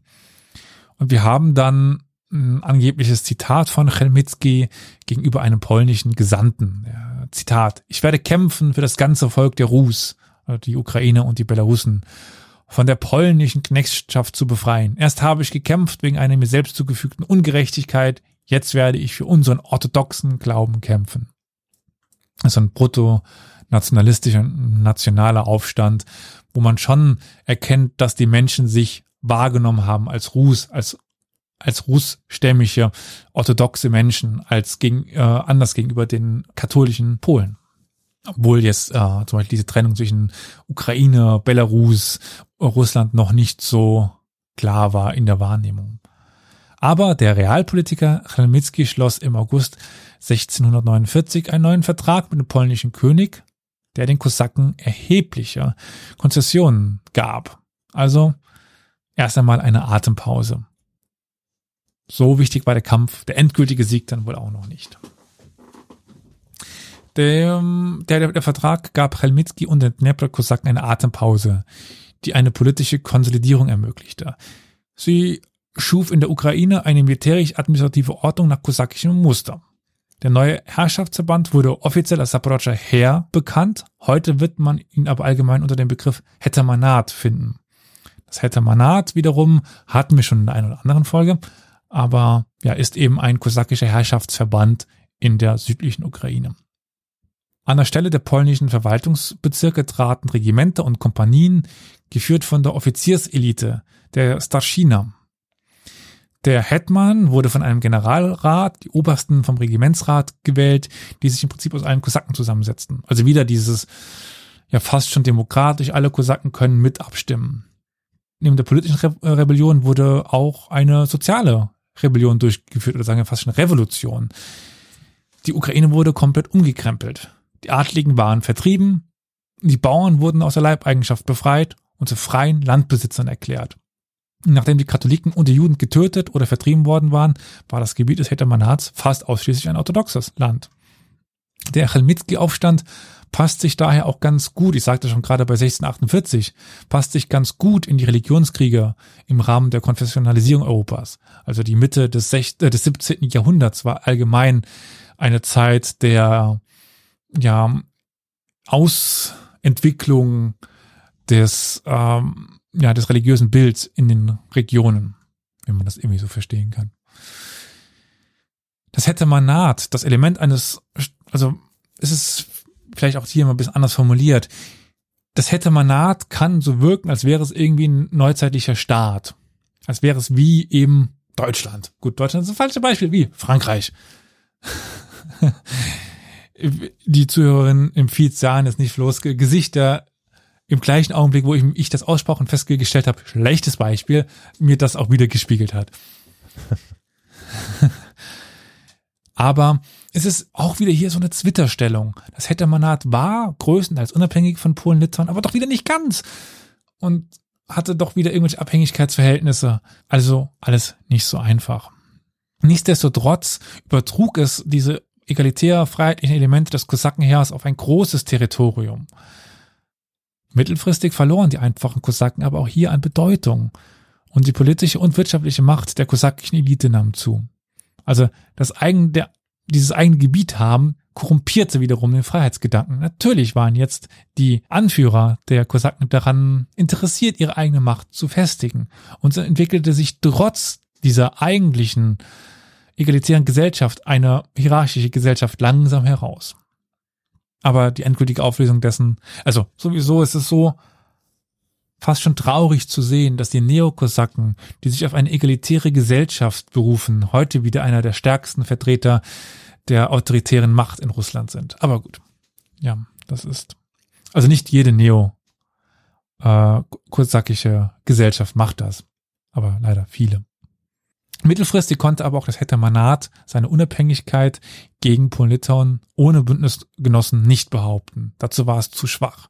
Und wir haben dann angebliches Zitat von Chelmitzki gegenüber einem polnischen Gesandten. Ja, Zitat, ich werde kämpfen für das ganze Volk der Rus, also die Ukraine und die Belarusen, von der polnischen Knechtschaft zu befreien. Erst habe ich gekämpft wegen einer mir selbst zugefügten Ungerechtigkeit, jetzt werde ich für unseren orthodoxen Glauben kämpfen. Das ist ein brutto nationalistischer, nationaler Aufstand, wo man schon erkennt, dass die Menschen sich wahrgenommen haben als Rus, als als russstämmige orthodoxe Menschen als gegen, äh, anders gegenüber den katholischen Polen. Obwohl jetzt äh, zum Beispiel diese Trennung zwischen Ukraine, Belarus, Russland noch nicht so klar war in der Wahrnehmung. Aber der Realpolitiker Chmelnytsky schloss im August 1649 einen neuen Vertrag mit dem polnischen König, der den Kosaken erhebliche Konzessionen gab. Also erst einmal eine Atempause. So wichtig war der Kampf. Der endgültige Sieg dann wohl auch noch nicht. Der, der, der Vertrag gab Chelmitsky und den Dnepr-Kosaken eine Atempause, die eine politische Konsolidierung ermöglichte. Sie schuf in der Ukraine eine militärisch-administrative Ordnung nach kosakischem Muster. Der neue Herrschaftsverband wurde offiziell als Saporodscher Heer bekannt. Heute wird man ihn aber allgemein unter dem Begriff Hetmanat finden. Das Hetmanat wiederum hatten wir schon in der einen oder anderen Folge, aber ja, ist eben ein kosakischer Herrschaftsverband in der südlichen Ukraine. An der Stelle der polnischen Verwaltungsbezirke traten Regimenter und Kompanien, geführt von der Offizierselite, der Starschina. Der Hetman wurde von einem Generalrat, die Obersten vom Regimentsrat gewählt, die sich im Prinzip aus allen Kosaken zusammensetzten. Also wieder dieses, ja fast schon demokratisch, alle Kosaken können mit abstimmen. Neben der politischen Re Rebellion wurde auch eine soziale Rebellion durchgeführt oder sagen wir fast schon Revolution. Die Ukraine wurde komplett umgekrempelt. Die Adligen waren vertrieben, die Bauern wurden aus der Leibeigenschaft befreit und zu freien Landbesitzern erklärt. Nachdem die Katholiken und die Juden getötet oder vertrieben worden waren, war das Gebiet des Hetmanats fast ausschließlich ein orthodoxes Land. Der Chelmitsky-Aufstand passt sich daher auch ganz gut, ich sagte schon gerade bei 1648, passt sich ganz gut in die Religionskriege im Rahmen der Konfessionalisierung Europas. Also die Mitte des, 16, äh, des 17. Jahrhunderts war allgemein eine Zeit der ja, Ausentwicklung des, ähm, ja, des religiösen Bilds in den Regionen, wenn man das irgendwie so verstehen kann. das hätte man naht, das Element eines, also es ist vielleicht auch hier mal ein bisschen anders formuliert. Das hätte man naht, kann so wirken, als wäre es irgendwie ein neuzeitlicher Staat. Als wäre es wie eben Deutschland. Gut, Deutschland ist ein falsches Beispiel, wie Frankreich. *laughs* Die Zuhörerinnen im Feed sahen es nicht bloß Gesichter im gleichen Augenblick, wo ich, ich das aussprach und festgestellt habe, schlechtes Beispiel, mir das auch wieder gespiegelt hat. *laughs* Aber es ist auch wieder hier so eine Zwitterstellung. Das Hetmanat war größtenteils unabhängig von Polen-Litauen, aber doch wieder nicht ganz. Und hatte doch wieder irgendwelche Abhängigkeitsverhältnisse. Also alles nicht so einfach. Nichtsdestotrotz übertrug es diese egalitär freiheitlichen Elemente des Kosakenheers auf ein großes Territorium. Mittelfristig verloren die einfachen Kosaken aber auch hier an Bedeutung und die politische und wirtschaftliche Macht der kosakischen Elite nahm zu. Also das eigene, der, dieses eigene Gebiet haben, korrumpierte wiederum den Freiheitsgedanken. Natürlich waren jetzt die Anführer der Kosaken daran interessiert, ihre eigene Macht zu festigen. Und so entwickelte sich trotz dieser eigentlichen egalitären Gesellschaft eine hierarchische Gesellschaft langsam heraus. Aber die endgültige Auflösung dessen, also sowieso ist es so, fast schon traurig zu sehen, dass die Neokosaken, die sich auf eine egalitäre Gesellschaft berufen, heute wieder einer der stärksten Vertreter der autoritären Macht in Russland sind. Aber gut. Ja, das ist. Also nicht jede Neo äh, Gesellschaft macht das. Aber leider viele. Mittelfristig konnte aber auch das Hetmanat seine Unabhängigkeit gegen Polen-Litauen ohne Bündnisgenossen nicht behaupten. Dazu war es zu schwach.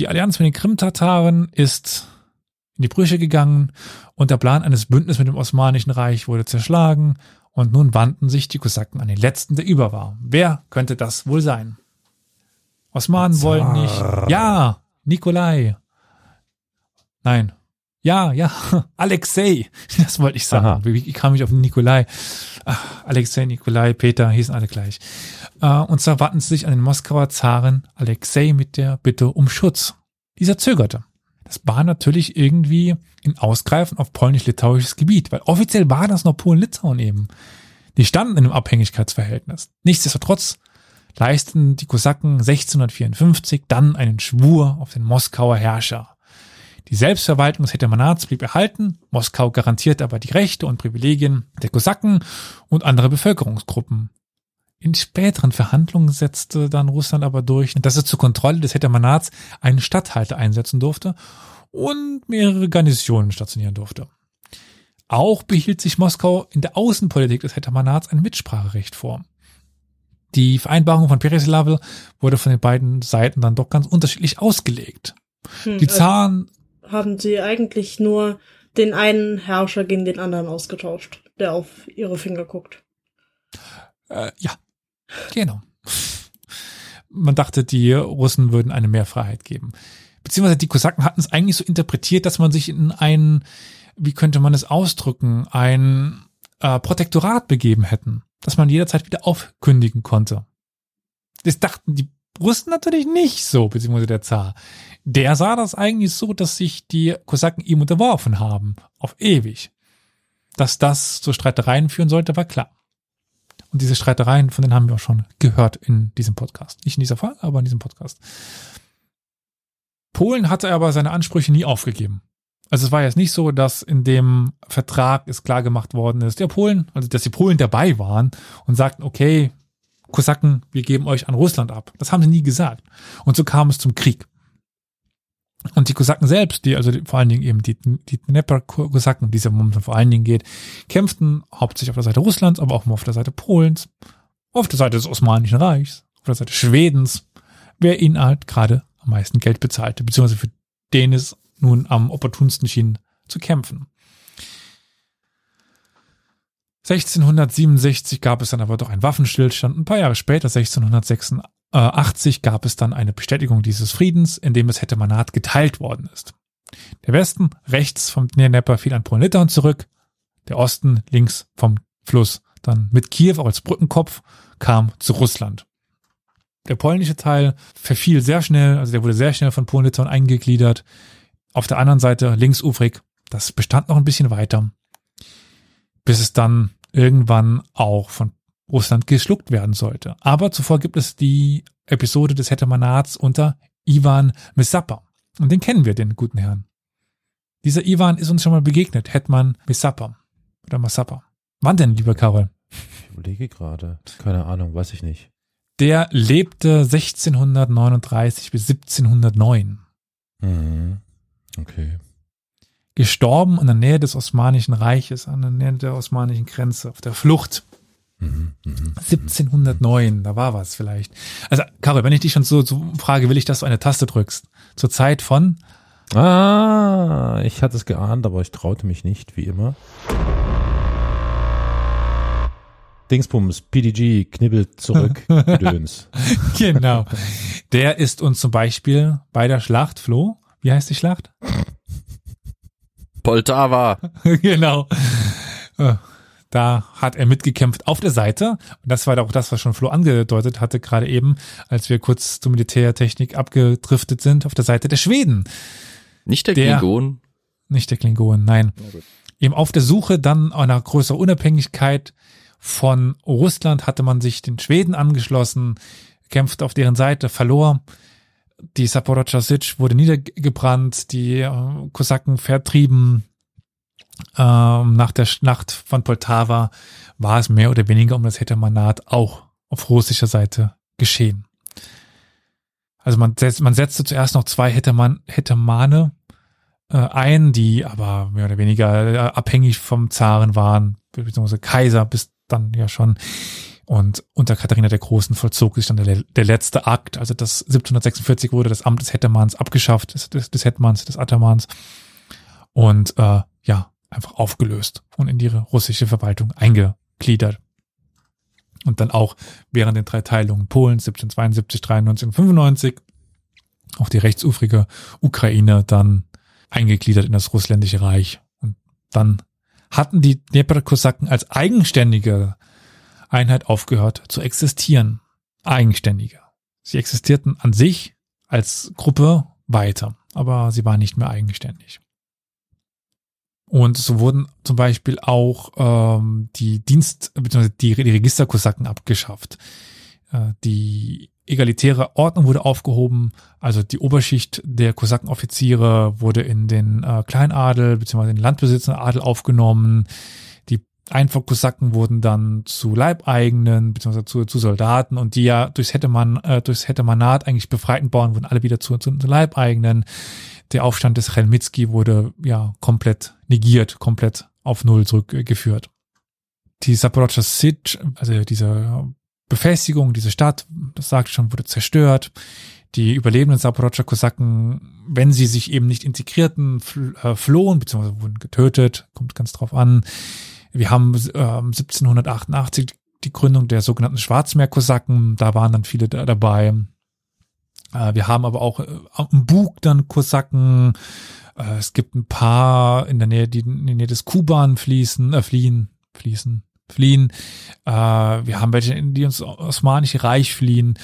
Die Allianz mit den Krim-Tataren ist in die Brüche gegangen und der Plan eines Bündnisses mit dem Osmanischen Reich wurde zerschlagen und nun wandten sich die Kosaken an den letzten, der über war. Wer könnte das wohl sein? Osmanen wollen nicht. Ja, Nikolai. Nein, ja, ja, *laughs* Alexei, *laughs* das wollte ich sagen. Aha. Wie kam ich auf Nikolai? Ach, Alexei, Nikolai, Peter hießen alle gleich. Äh, und zwar wandten sie sich an den Moskauer Zaren Alexei mit der Bitte um Schutz. Dieser zögerte. Das war natürlich irgendwie ein Ausgreifen auf polnisch-litauisches Gebiet, weil offiziell war das noch Polen-Litauen eben. Die standen in einem Abhängigkeitsverhältnis. Nichtsdestotrotz leisteten die Kosaken 1654 dann einen Schwur auf den Moskauer Herrscher. Die Selbstverwaltung des Hetmanats blieb erhalten, Moskau garantierte aber die Rechte und Privilegien der Kosaken und anderer Bevölkerungsgruppen. In späteren Verhandlungen setzte dann Russland aber durch, dass es zur Kontrolle des Hetmanats einen Statthalter einsetzen durfte und mehrere Garnisonen stationieren durfte. Auch behielt sich Moskau in der Außenpolitik des Hetmanats ein Mitspracherecht vor. Die Vereinbarung von Pereslavl wurde von den beiden Seiten dann doch ganz unterschiedlich ausgelegt. Hm, die Zaren haben sie eigentlich nur den einen Herrscher gegen den anderen ausgetauscht, der auf ihre Finger guckt. Äh, ja, genau. Man dachte, die Russen würden eine Mehrfreiheit geben. Beziehungsweise die Kosaken hatten es eigentlich so interpretiert, dass man sich in ein, wie könnte man es ausdrücken, ein äh, Protektorat begeben hätten, dass man jederzeit wieder aufkündigen konnte. Das dachten die Russen natürlich nicht so, beziehungsweise der Zar der sah das eigentlich so, dass sich die Kosaken ihm unterworfen haben, auf ewig. Dass das zu Streitereien führen sollte, war klar. Und diese Streitereien, von denen haben wir auch schon gehört in diesem Podcast. Nicht in dieser Folge, aber in diesem Podcast. Polen hatte aber seine Ansprüche nie aufgegeben. Also es war jetzt nicht so, dass in dem Vertrag es klar gemacht worden ist, der Polen, also dass die Polen dabei waren und sagten, okay, Kosaken, wir geben euch an Russland ab. Das haben sie nie gesagt. Und so kam es zum Krieg. Und die Kosaken selbst, die, also die, vor allen Dingen eben die, die Dnepr-Kosaken, die es ja momentan vor allen Dingen geht, kämpften hauptsächlich auf der Seite Russlands, aber auch mal auf der Seite Polens, auf der Seite des Osmanischen Reichs, auf der Seite Schwedens, wer ihnen halt gerade am meisten Geld bezahlte, beziehungsweise für den es nun am opportunsten schien zu kämpfen. 1667 gab es dann aber doch einen Waffenstillstand. Ein paar Jahre später, 1686, 80 gab es dann eine Bestätigung dieses Friedens, in dem es Hetmanat geteilt worden ist. Der Westen rechts vom Dnepr fiel an Polen-Litauen zurück, der Osten links vom Fluss dann mit Kiew auch als Brückenkopf kam zu Russland. Der polnische Teil verfiel sehr schnell, also der wurde sehr schnell von Polen-Litauen eingegliedert. Auf der anderen Seite linksufrig, das bestand noch ein bisschen weiter, bis es dann irgendwann auch von Russland geschluckt werden sollte. Aber zuvor gibt es die Episode des Hetmanats unter Ivan Mesappa. Und den kennen wir, den guten Herrn. Dieser Ivan ist uns schon mal begegnet, Hetman Mesappa oder Masappa. Wann denn, lieber Karol? Ich überlege gerade. Keine Ahnung, weiß ich nicht. Der lebte 1639 bis 1709. Mhm. Okay. Gestorben in der Nähe des Osmanischen Reiches, an der Nähe der osmanischen Grenze, auf der Flucht. Mhm. Mhm. 1709, da war was vielleicht. Also, Karol, wenn ich dich schon so, so frage, will ich, dass du eine Taste drückst. Zur Zeit von Ah, ich hatte es geahnt, aber ich traute mich nicht, wie immer. Dingsbums, PDG, knibbelt zurück, *laughs* Gedöns. genau. Der ist uns zum Beispiel bei der Schlacht, Flo, wie heißt die Schlacht? Poltava. *laughs* genau. Da hat er mitgekämpft auf der Seite. Und das war auch das, was schon Flo angedeutet hatte, gerade eben, als wir kurz zur Militärtechnik abgedriftet sind, auf der Seite der Schweden. Nicht der, Der- Klingon. Nicht der Klingonen, nein. Eben auf der Suche dann einer größeren Unabhängigkeit von Russland hatte man sich den Schweden angeschlossen, kämpfte auf deren Seite, verlor. Die Saporodscha Sitsch wurde niedergebrannt, die äh, Kosaken vertrieben. Ähm, nach der Schlacht von Poltava war es mehr oder weniger um das Hetmanat auch auf russischer Seite geschehen. Also man, setz, man setzte zuerst noch zwei Hetman, Hetmane äh, ein, die aber mehr oder weniger äh, abhängig vom Zaren waren, beziehungsweise Kaiser bis dann ja schon. Und unter Katharina der Großen vollzog sich dann der, der letzte Akt. Also das 1746 wurde das Amt des Hetmans abgeschafft, des, des, des des Atamans. Und äh, ja, einfach aufgelöst und in die russische Verwaltung eingegliedert. Und dann auch während den drei Teilungen Polen 1772, 93 und 95 auch die rechtsufrige Ukraine dann eingegliedert in das russländische Reich. Und dann hatten die Dnepr-Kosaken als eigenständige Einheit aufgehört zu existieren. Eigenständige. Sie existierten an sich als Gruppe weiter, aber sie waren nicht mehr eigenständig. Und so wurden zum Beispiel auch ähm, die Dienst- bzw. die, die Registerkosaken abgeschafft. Äh, die egalitäre Ordnung wurde aufgehoben, also die Oberschicht der Kosakenoffiziere wurde in den äh, Kleinadel bzw. den landbesitzenden Adel aufgenommen. Die Einfachkosaken wurden dann zu Leibeigenen bzw. Zu, zu Soldaten und die ja durchs Hettemann, äh, eigentlich befreiten Bauern wurden alle wieder zu, zu, zu Leibeigenen. Der Aufstand des Chelmitski wurde ja komplett negiert, komplett auf Null zurückgeführt. Die Saporodscha Sitsch, also diese Befestigung, diese Stadt, das sagte schon, wurde zerstört. Die überlebenden Saporodscha Kosaken, wenn sie sich eben nicht integrierten, äh, flohen, beziehungsweise wurden getötet, kommt ganz drauf an. Wir haben äh, 1788 die Gründung der sogenannten Schwarzmeer-Kosaken, da waren dann viele da dabei. Äh, wir haben aber auch äh, am Bug dann Kosaken. Äh, es gibt ein paar in der Nähe, die in der Nähe des Kuban fließen, äh, fliehen, fließen, fliehen. Äh, wir haben welche, die ins Osmanische Reich fliehen.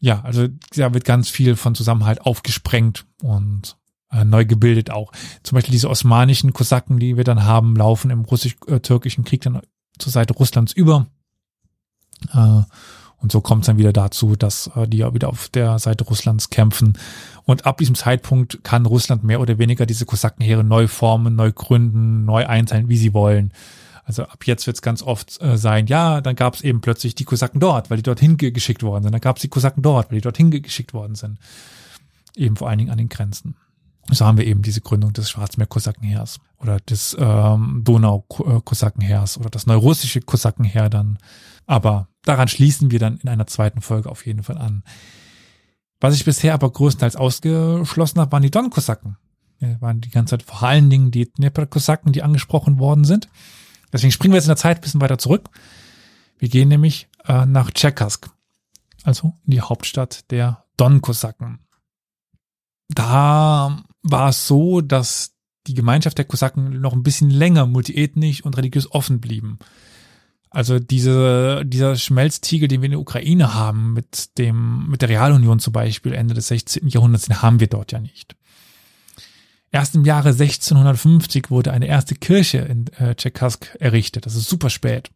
Ja, also da wird ganz viel von Zusammenhalt aufgesprengt und äh, neu gebildet auch. Zum Beispiel diese osmanischen Kosaken, die wir dann haben, laufen im russisch-türkischen Krieg dann zur Seite Russlands über. Äh, und so kommt es dann wieder dazu, dass äh, die ja wieder auf der Seite Russlands kämpfen. Und ab diesem Zeitpunkt kann Russland mehr oder weniger diese Kosakenheere neu formen, neu gründen, neu einteilen, wie sie wollen. Also ab jetzt wird es ganz oft äh, sein, ja, dann gab es eben plötzlich die Kosaken dort, weil die dorthin ge geschickt worden sind. Dann gab es die Kosaken dort, weil die dorthin ge geschickt worden sind. Eben vor allen Dingen an den Grenzen. So haben wir eben diese Gründung des Schwarzmeer-Kosakenheers oder des ähm, Donau-Kosakenheers oder das neurussische Kosakenheer dann. Aber daran schließen wir dann in einer zweiten Folge auf jeden Fall an. Was ich bisher aber größtenteils ausgeschlossen habe, waren die Don-Kosaken. Ja, waren die ganze Zeit vor allen Dingen die Dnepr-Kosaken, die angesprochen worden sind. Deswegen springen wir jetzt in der Zeit ein bisschen weiter zurück. Wir gehen nämlich äh, nach Tscherkask, also in die Hauptstadt der Don-Kosaken. Da war es so, dass die Gemeinschaft der Kosaken noch ein bisschen länger multiethnisch und religiös offen blieben. Also diese, dieser Schmelztiegel, den wir in der Ukraine haben, mit dem, mit der Realunion zum Beispiel Ende des 16. Jahrhunderts, den haben wir dort ja nicht. Erst im Jahre 1650 wurde eine erste Kirche in äh, Tschekask errichtet. Das ist super spät.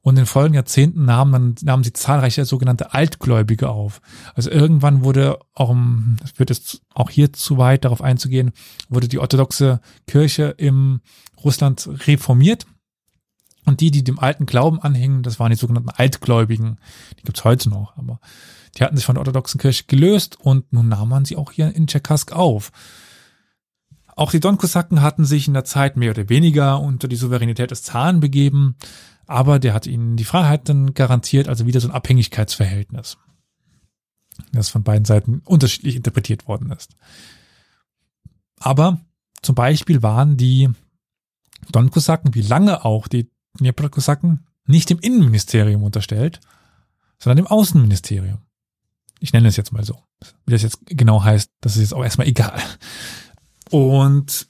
Und in den folgenden Jahrzehnten nahmen, dann, nahmen sie zahlreiche sogenannte Altgläubige auf. Also irgendwann wurde auch, das wird jetzt auch hier zu weit darauf einzugehen, wurde die orthodoxe Kirche im Russland reformiert. Und die, die dem alten Glauben anhingen, das waren die sogenannten Altgläubigen. Die gibt's heute noch, aber die hatten sich von der orthodoxen Kirche gelöst und nun nahm man sie auch hier in Tschekask auf. Auch die Donkosaken hatten sich in der Zeit mehr oder weniger unter die Souveränität des Zaren begeben, aber der hat ihnen die Freiheiten garantiert, also wieder so ein Abhängigkeitsverhältnis, das von beiden Seiten unterschiedlich interpretiert worden ist. Aber zum Beispiel waren die Donkosaken, wie lange auch die Dnieprokosaken, nicht dem Innenministerium unterstellt, sondern dem Außenministerium. Ich nenne es jetzt mal so. Wie das jetzt genau heißt, das ist jetzt auch erstmal egal. Und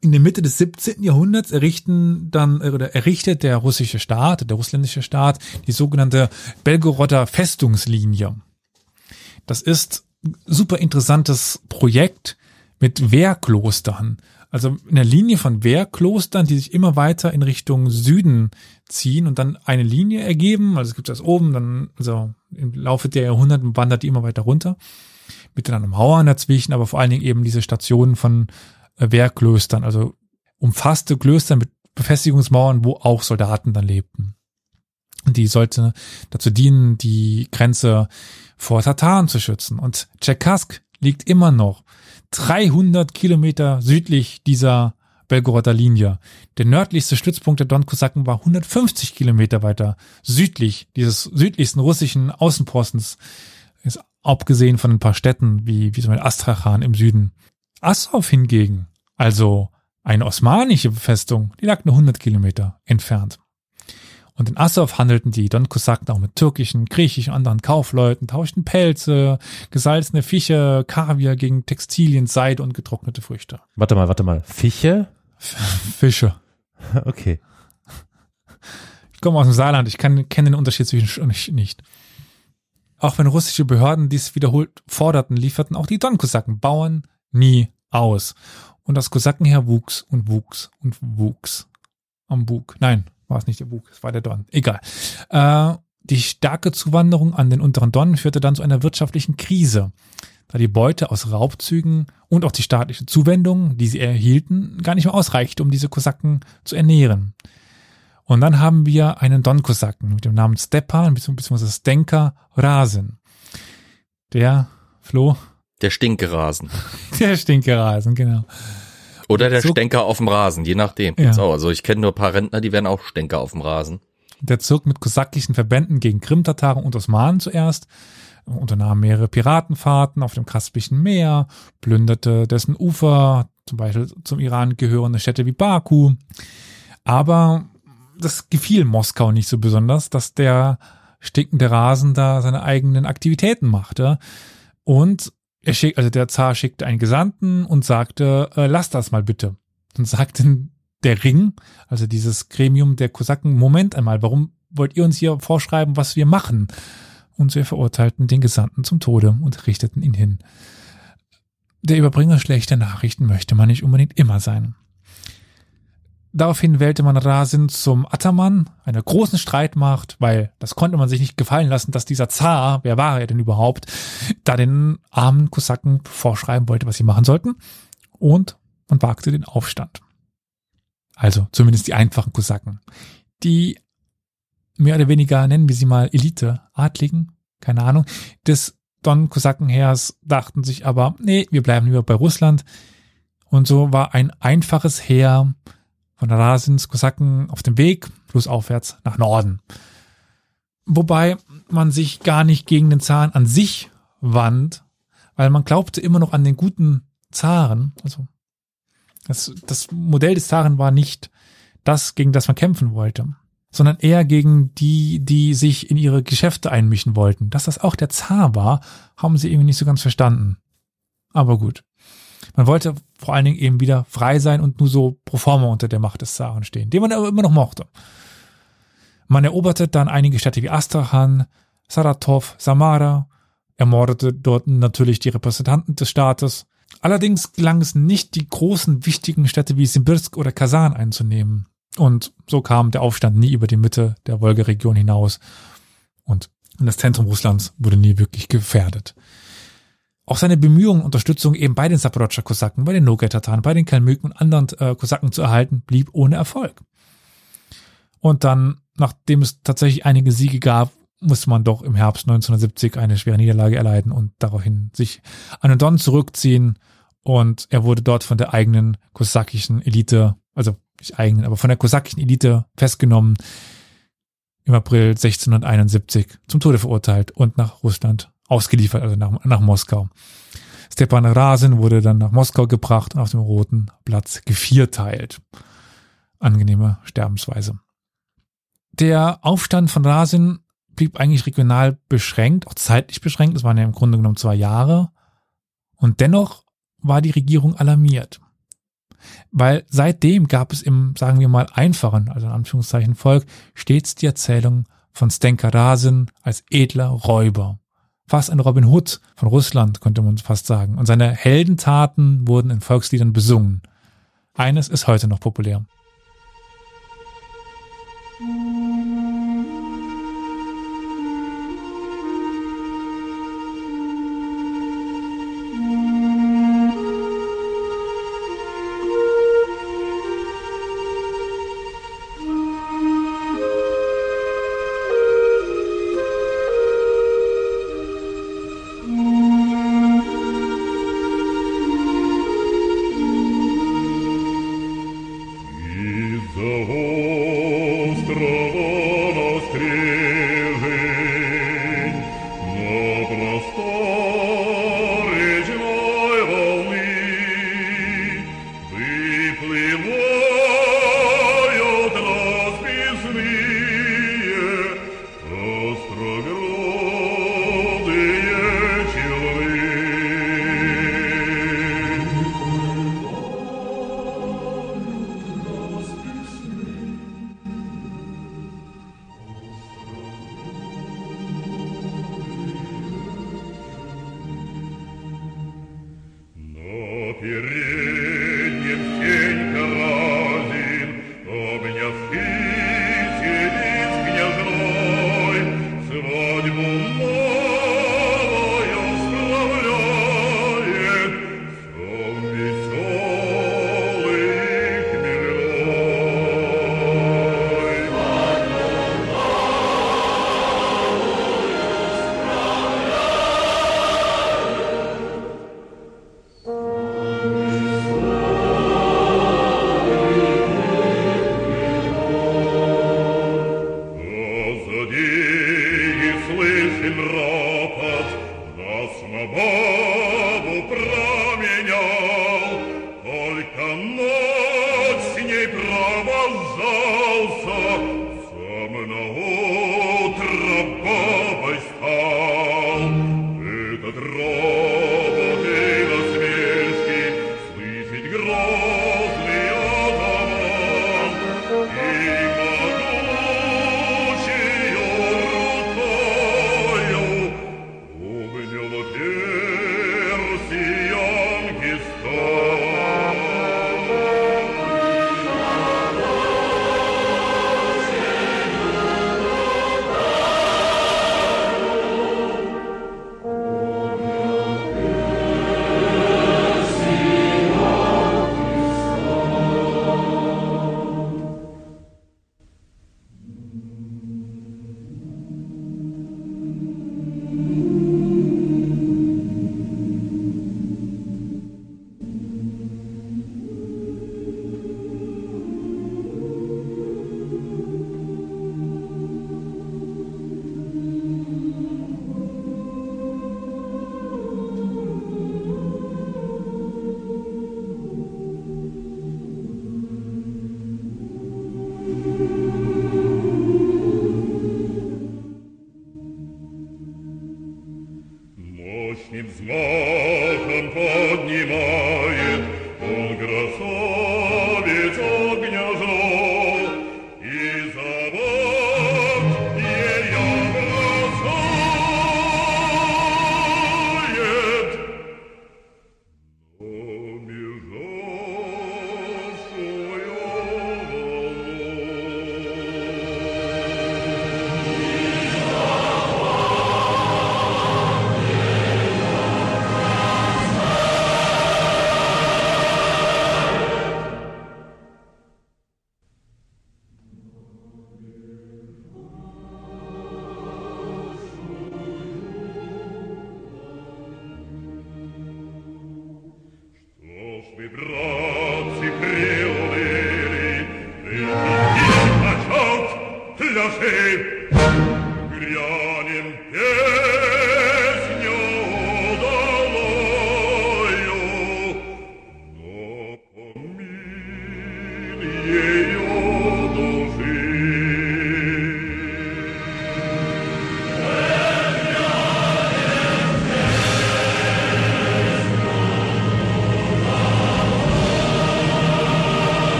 in der Mitte des 17. Jahrhunderts errichten dann oder errichtet der russische Staat, der russländische Staat, die sogenannte Belgoroder Festungslinie. Das ist super interessantes Projekt mit Wehrklostern. Also in der Linie von Wehrklostern, die sich immer weiter in Richtung Süden ziehen und dann eine Linie ergeben. Also es gibt das oben, dann, also im Laufe der Jahrhunderte wandert die immer weiter runter mit dann Mauern dazwischen, aber vor allen Dingen eben diese Stationen von äh, Wehrklöstern, also umfasste Klöster mit Befestigungsmauern, wo auch Soldaten dann lebten. Und die sollte dazu dienen, die Grenze vor Tataren zu schützen. Und Tschekask liegt immer noch 300 Kilometer südlich dieser Belgoroder Linie. Der nördlichste Stützpunkt der Donkosaken war 150 Kilometer weiter südlich dieses südlichsten russischen Außenpostens ist abgesehen von ein paar Städten wie, wie zum Beispiel Astrachan im Süden. Assow hingegen, also eine osmanische Festung, die lag nur 100 Kilometer entfernt. Und in Assow handelten die Donkosaken auch mit türkischen, griechischen, anderen Kaufleuten, tauschten Pelze, gesalzene Fische, Kaviar gegen Textilien, Seide und getrocknete Früchte. Warte mal, warte mal. Fische? *laughs* Fische. *laughs* Okay. Ich komme aus dem Saarland, ich kann, kenne den Unterschied zwischen nicht. Auch wenn russische Behörden dies wiederholt forderten, lieferten auch die Don-Kosaken Bauern nie aus. Und das Kosakenheer wuchs und wuchs und wuchs. Am Bug. Nein, war es nicht der Bug, es war der Don. Egal. Äh, die starke Zuwanderung an den unteren Don führte dann zu einer wirtschaftlichen Krise, da die Beute aus Raubzügen und auch die staatliche Zuwendung, die sie erhielten, gar nicht mehr ausreichte, um diese Kosaken zu ernähren. Und dann haben wir einen Don-Kosaken mit dem Namen Stepan bzw. Stenka Rasen. Der, Flo? Der Stinkerasen. *laughs* Der Stinkerasen, genau. Oder der Zug, Stenker auf dem Rasen, je nachdem. Ja. Also ich kenne nur ein paar Rentner, die werden auch Stenker auf dem Rasen. Der zog mit kosakischen Verbänden gegen Krim-Tataren und Osmanen zuerst, unternahm mehrere Piratenfahrten auf dem Kaspischen Meer, plünderte dessen Ufer, zum Beispiel zum Iran gehörende Städte wie Baku. Aber das gefiel Moskau nicht so besonders, dass der stinkende Rasen da seine eigenen Aktivitäten machte. Und er schick, also der Zar schickte einen Gesandten und sagte, äh, lass das mal bitte. Und sagte der Ring, also dieses Gremium der Kosaken, Moment einmal, warum wollt ihr uns hier vorschreiben, was wir machen? Und sie verurteilten den Gesandten zum Tode und richteten ihn hin. Der Überbringer schlechter Nachrichten möchte man nicht unbedingt immer sein. Daraufhin wählte man Rasin zum Ataman, einer großen Streitmacht, weil das konnte man sich nicht gefallen lassen, dass dieser Zar, wer war er denn überhaupt, da den armen Kosaken vorschreiben wollte, was sie machen sollten. Und man wagte den Aufstand. Also zumindest die einfachen Kosaken. Die mehr oder weniger, nennen wir sie mal Elite, Adligen, keine Ahnung, des Don-Kosakenheers dachten sich aber, nee, wir bleiben lieber bei Russland. Und so war ein einfaches Heer von Rasins Kosaken auf dem Weg, flussaufwärts nach Norden. Wobei man sich gar nicht gegen den Zaren an sich wand, weil man glaubte immer noch an den guten Zaren. Also das, das Modell des Zaren war nicht das, gegen das man kämpfen wollte, sondern eher gegen die, die sich in ihre Geschäfte einmischen wollten. Dass das auch der Zar war, haben sie irgendwie nicht so ganz verstanden. Aber gut. Man wollte vor allen Dingen eben wieder frei sein und nur so pro forma unter der Macht des Zaren stehen, den man aber immer noch mochte. Man eroberte dann einige Städte wie Astrachan, Saratov, Samara, ermordete dort natürlich die Repräsentanten des Staates, Allerdings gelang es nicht, die großen, wichtigen Städte wie Simbirsk oder Kasan einzunehmen. Und so kam der Aufstand nie über die Mitte der Wolga-Region hinaus. Und das Zentrum Russlands wurde nie wirklich gefährdet. Auch seine Bemühungen, Unterstützung eben bei den Saporodscher Kosaken, bei den Nogay-Tataren, bei den Kalmyken und anderen äh, Kosaken zu erhalten, blieb ohne Erfolg. Und dann, nachdem es tatsächlich einige Siege gab, musste man doch im Herbst 1970 eine schwere Niederlage erleiden und daraufhin sich an den Don zurückziehen. Und er wurde dort von der eigenen kosakischen Elite, also nicht eigenen, aber von der kosakischen Elite festgenommen, im April 1671 zum Tode verurteilt und nach Russland ausgeliefert, also nach, nach Moskau. Stepan Rasin wurde dann nach Moskau gebracht und auf dem Roten Platz gevierteilt. Angenehme Sterbensweise. Der Aufstand von Rasin blieb eigentlich regional beschränkt, auch zeitlich beschränkt. Das waren ja im Grunde genommen zwei Jahre. Und dennoch war die Regierung alarmiert. Weil seitdem gab es im, sagen wir mal, einfachen, also in Anführungszeichen Volk, stets die Erzählung von Stenka Rasin als edler Räuber fast ein Robin Hood von Russland, könnte man fast sagen. Und seine Heldentaten wurden in Volksliedern besungen. Eines ist heute noch populär.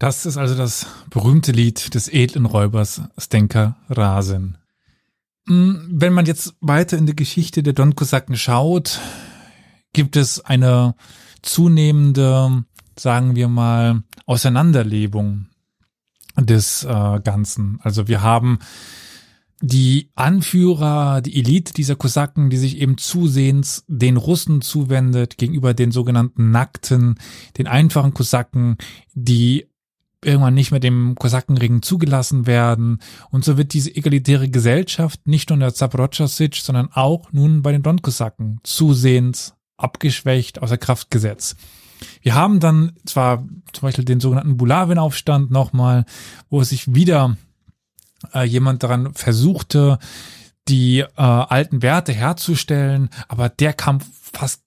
Das ist also das berühmte Lied des edlen Räubers Stenka Rasen. Hm, wenn man jetzt weiter in die Geschichte der Don Kosaken schaut, gibt es eine zunehmende, sagen wir mal, Auseinanderlebung des äh, Ganzen. Also wir haben die Anführer, die Elite dieser Kosaken, die sich eben zusehends den Russen zuwendet, gegenüber den sogenannten Nackten, den einfachen Kosaken, die irgendwann nicht mehr dem Kosakenring zugelassen werden. Und so wird diese egalitäre Gesellschaft nicht nur in der Zaporozhye sondern auch nun bei den Don-Kosaken zusehends abgeschwächt, außer Kraft gesetzt. Wir haben dann zwar zum Beispiel den sogenannten Bulawin-Aufstand nochmal, wo sich wieder äh, jemand daran versuchte, die äh, alten Werte herzustellen, aber der kam fast,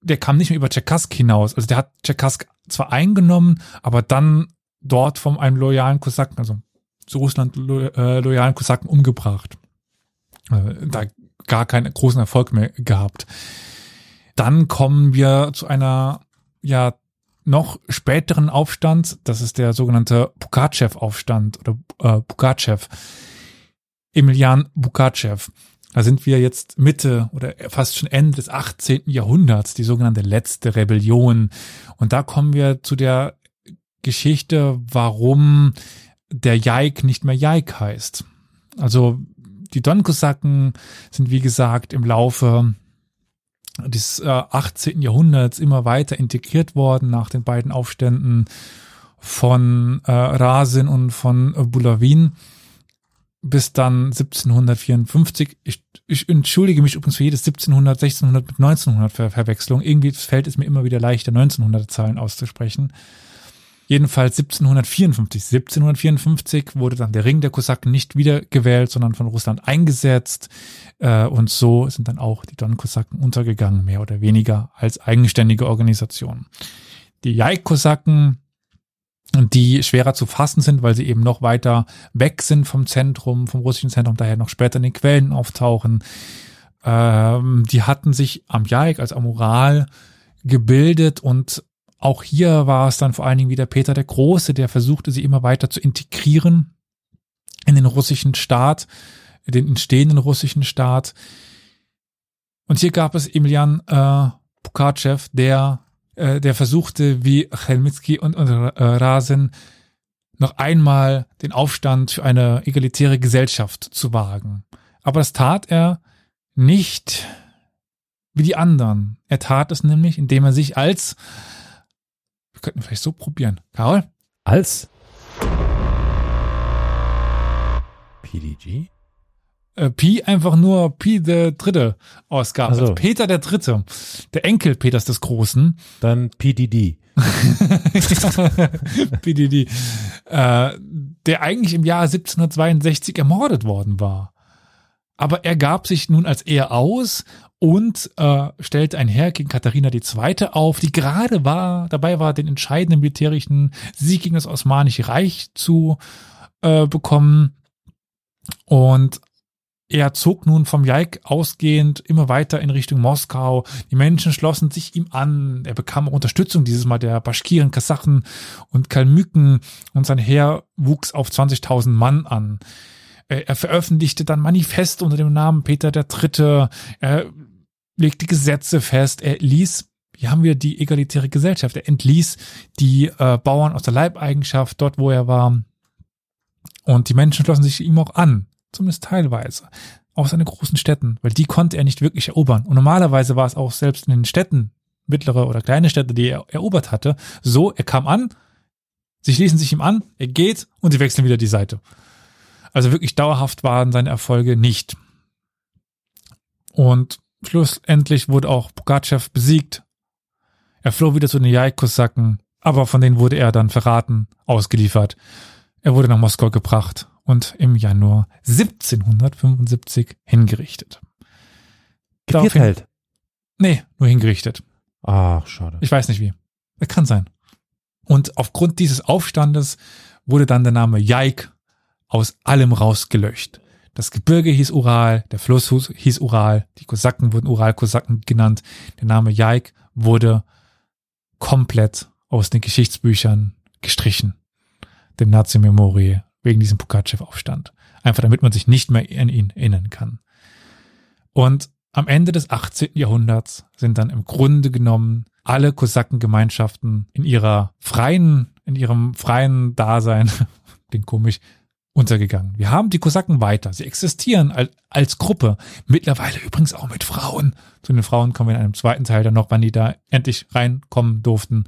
der kam nicht mehr über Tschekask hinaus. Also der hat Tschekask zwar eingenommen, aber dann dort von einem loyalen Kosaken, also zu Russland lo äh, loyalen Kosaken umgebracht. Äh, da gar keinen großen Erfolg mehr gehabt. Dann kommen wir zu einer ja noch späteren Aufstand, das ist der sogenannte Pugachev-Aufstand oder äh, Pugachev, Emilian Pugachev. Da sind wir jetzt Mitte oder fast schon Ende des 18. Jahrhunderts, die sogenannte letzte Rebellion. Und da kommen wir zu der Geschichte, warum der Jaik nicht mehr Jaik heißt. Also die Donkosaken sind, wie gesagt, im Laufe des äh, 18. Jahrhunderts immer weiter integriert worden nach den beiden Aufständen von äh, Rasin und von äh, Bulawin bis dann 1754. Ich, ich entschuldige mich übrigens für jedes 1700, 1600 mit 1900 Ver Verwechslung. Irgendwie fällt es mir immer wieder leichter, 1900 Zahlen auszusprechen. Jedenfalls 1754. 1754 wurde dann der Ring der Kosaken nicht wiedergewählt, sondern von Russland eingesetzt. Äh, und so sind dann auch die Don-Kosaken untergegangen, mehr oder weniger als eigenständige Organisation. Die Jaik-Kosaken, die schwerer zu fassen sind, weil sie eben noch weiter weg sind vom Zentrum, vom russischen Zentrum, daher noch später in den Quellen auftauchen. Ähm, die hatten sich am Jaik als Amoral gebildet und auch hier war es dann vor allen Dingen wieder Peter der Große, der versuchte, sie immer weiter zu integrieren in den russischen Staat, den entstehenden russischen Staat. Und hier gab es Emilian äh, Pukachev, der, äh, der versuchte, wie Chelmitsky und, und äh, Rasen, noch einmal den Aufstand für eine egalitäre Gesellschaft zu wagen. Aber das tat er nicht wie die anderen. Er tat es nämlich, indem er sich als könnten wir vielleicht so probieren. Karol? Als PDG? Äh, Pi einfach nur Pi der dritte Ausgabe. Also. also Peter der dritte. Der Enkel Peters des Großen. Dann PDD. PDD. *laughs* Äh, der eigentlich im Jahr 1762 ermordet worden war. Aber er gab sich nun als er aus und äh, stellte ein Heer gegen Katharina II. auf, die gerade war, dabei war, den entscheidenden militärischen Sieg gegen das Osmanische Reich zu äh, bekommen. Und er zog nun vom Jaik ausgehend immer weiter in Richtung Moskau. Die Menschen schlossen sich ihm an. Er bekam auch Unterstützung dieses Mal der Baschkiren, Kasachen und Kalmüken und sein Heer wuchs auf 20.000 Mann an. Er veröffentlichte dann Manifest unter dem Namen Peter der Dritte. Er legte Gesetze fest. Er ließ, hier haben wir die egalitäre Gesellschaft. Er entließ die äh, Bauern aus der Leibeigenschaft dort, wo er war. Und die Menschen schlossen sich ihm auch an. Zumindest teilweise. Aus seinen großen Städten. Weil die konnte er nicht wirklich erobern. Und normalerweise war es auch selbst in den Städten, mittlere oder kleine Städte, die er erobert hatte, so, er kam an, sie schließen sich ihm an, er geht und sie wechseln wieder die Seite. Also wirklich dauerhaft waren seine Erfolge nicht. Und schlussendlich wurde auch Pugachev besiegt. Er floh wieder zu den Jai-Kosaken, aber von denen wurde er dann verraten, ausgeliefert. Er wurde nach Moskau gebracht und im Januar 1775 hingerichtet. Gevierteilt? Nee, nur hingerichtet. Ach, schade. Ich weiß nicht wie. Es kann sein. Und aufgrund dieses Aufstandes wurde dann der Name Jaik aus allem rausgelöscht. Das Gebirge hieß Ural, der Fluss hieß Ural, die Kosaken wurden Uralkosaken genannt. Der Name Jaik wurde komplett aus den Geschichtsbüchern gestrichen. dem Nazi-Memory wegen diesem Pugachev-Aufstand. Einfach damit man sich nicht mehr an ihn erinnern kann. Und am Ende des 18. Jahrhunderts sind dann im Grunde genommen alle Kosakengemeinschaften in ihrer freien, in ihrem freien Dasein, *laughs* den komisch, untergegangen. Wir haben die Kosaken weiter. Sie existieren als, als Gruppe. Mittlerweile übrigens auch mit Frauen. Zu den Frauen kommen wir in einem zweiten Teil dann noch, wann die da endlich reinkommen durften.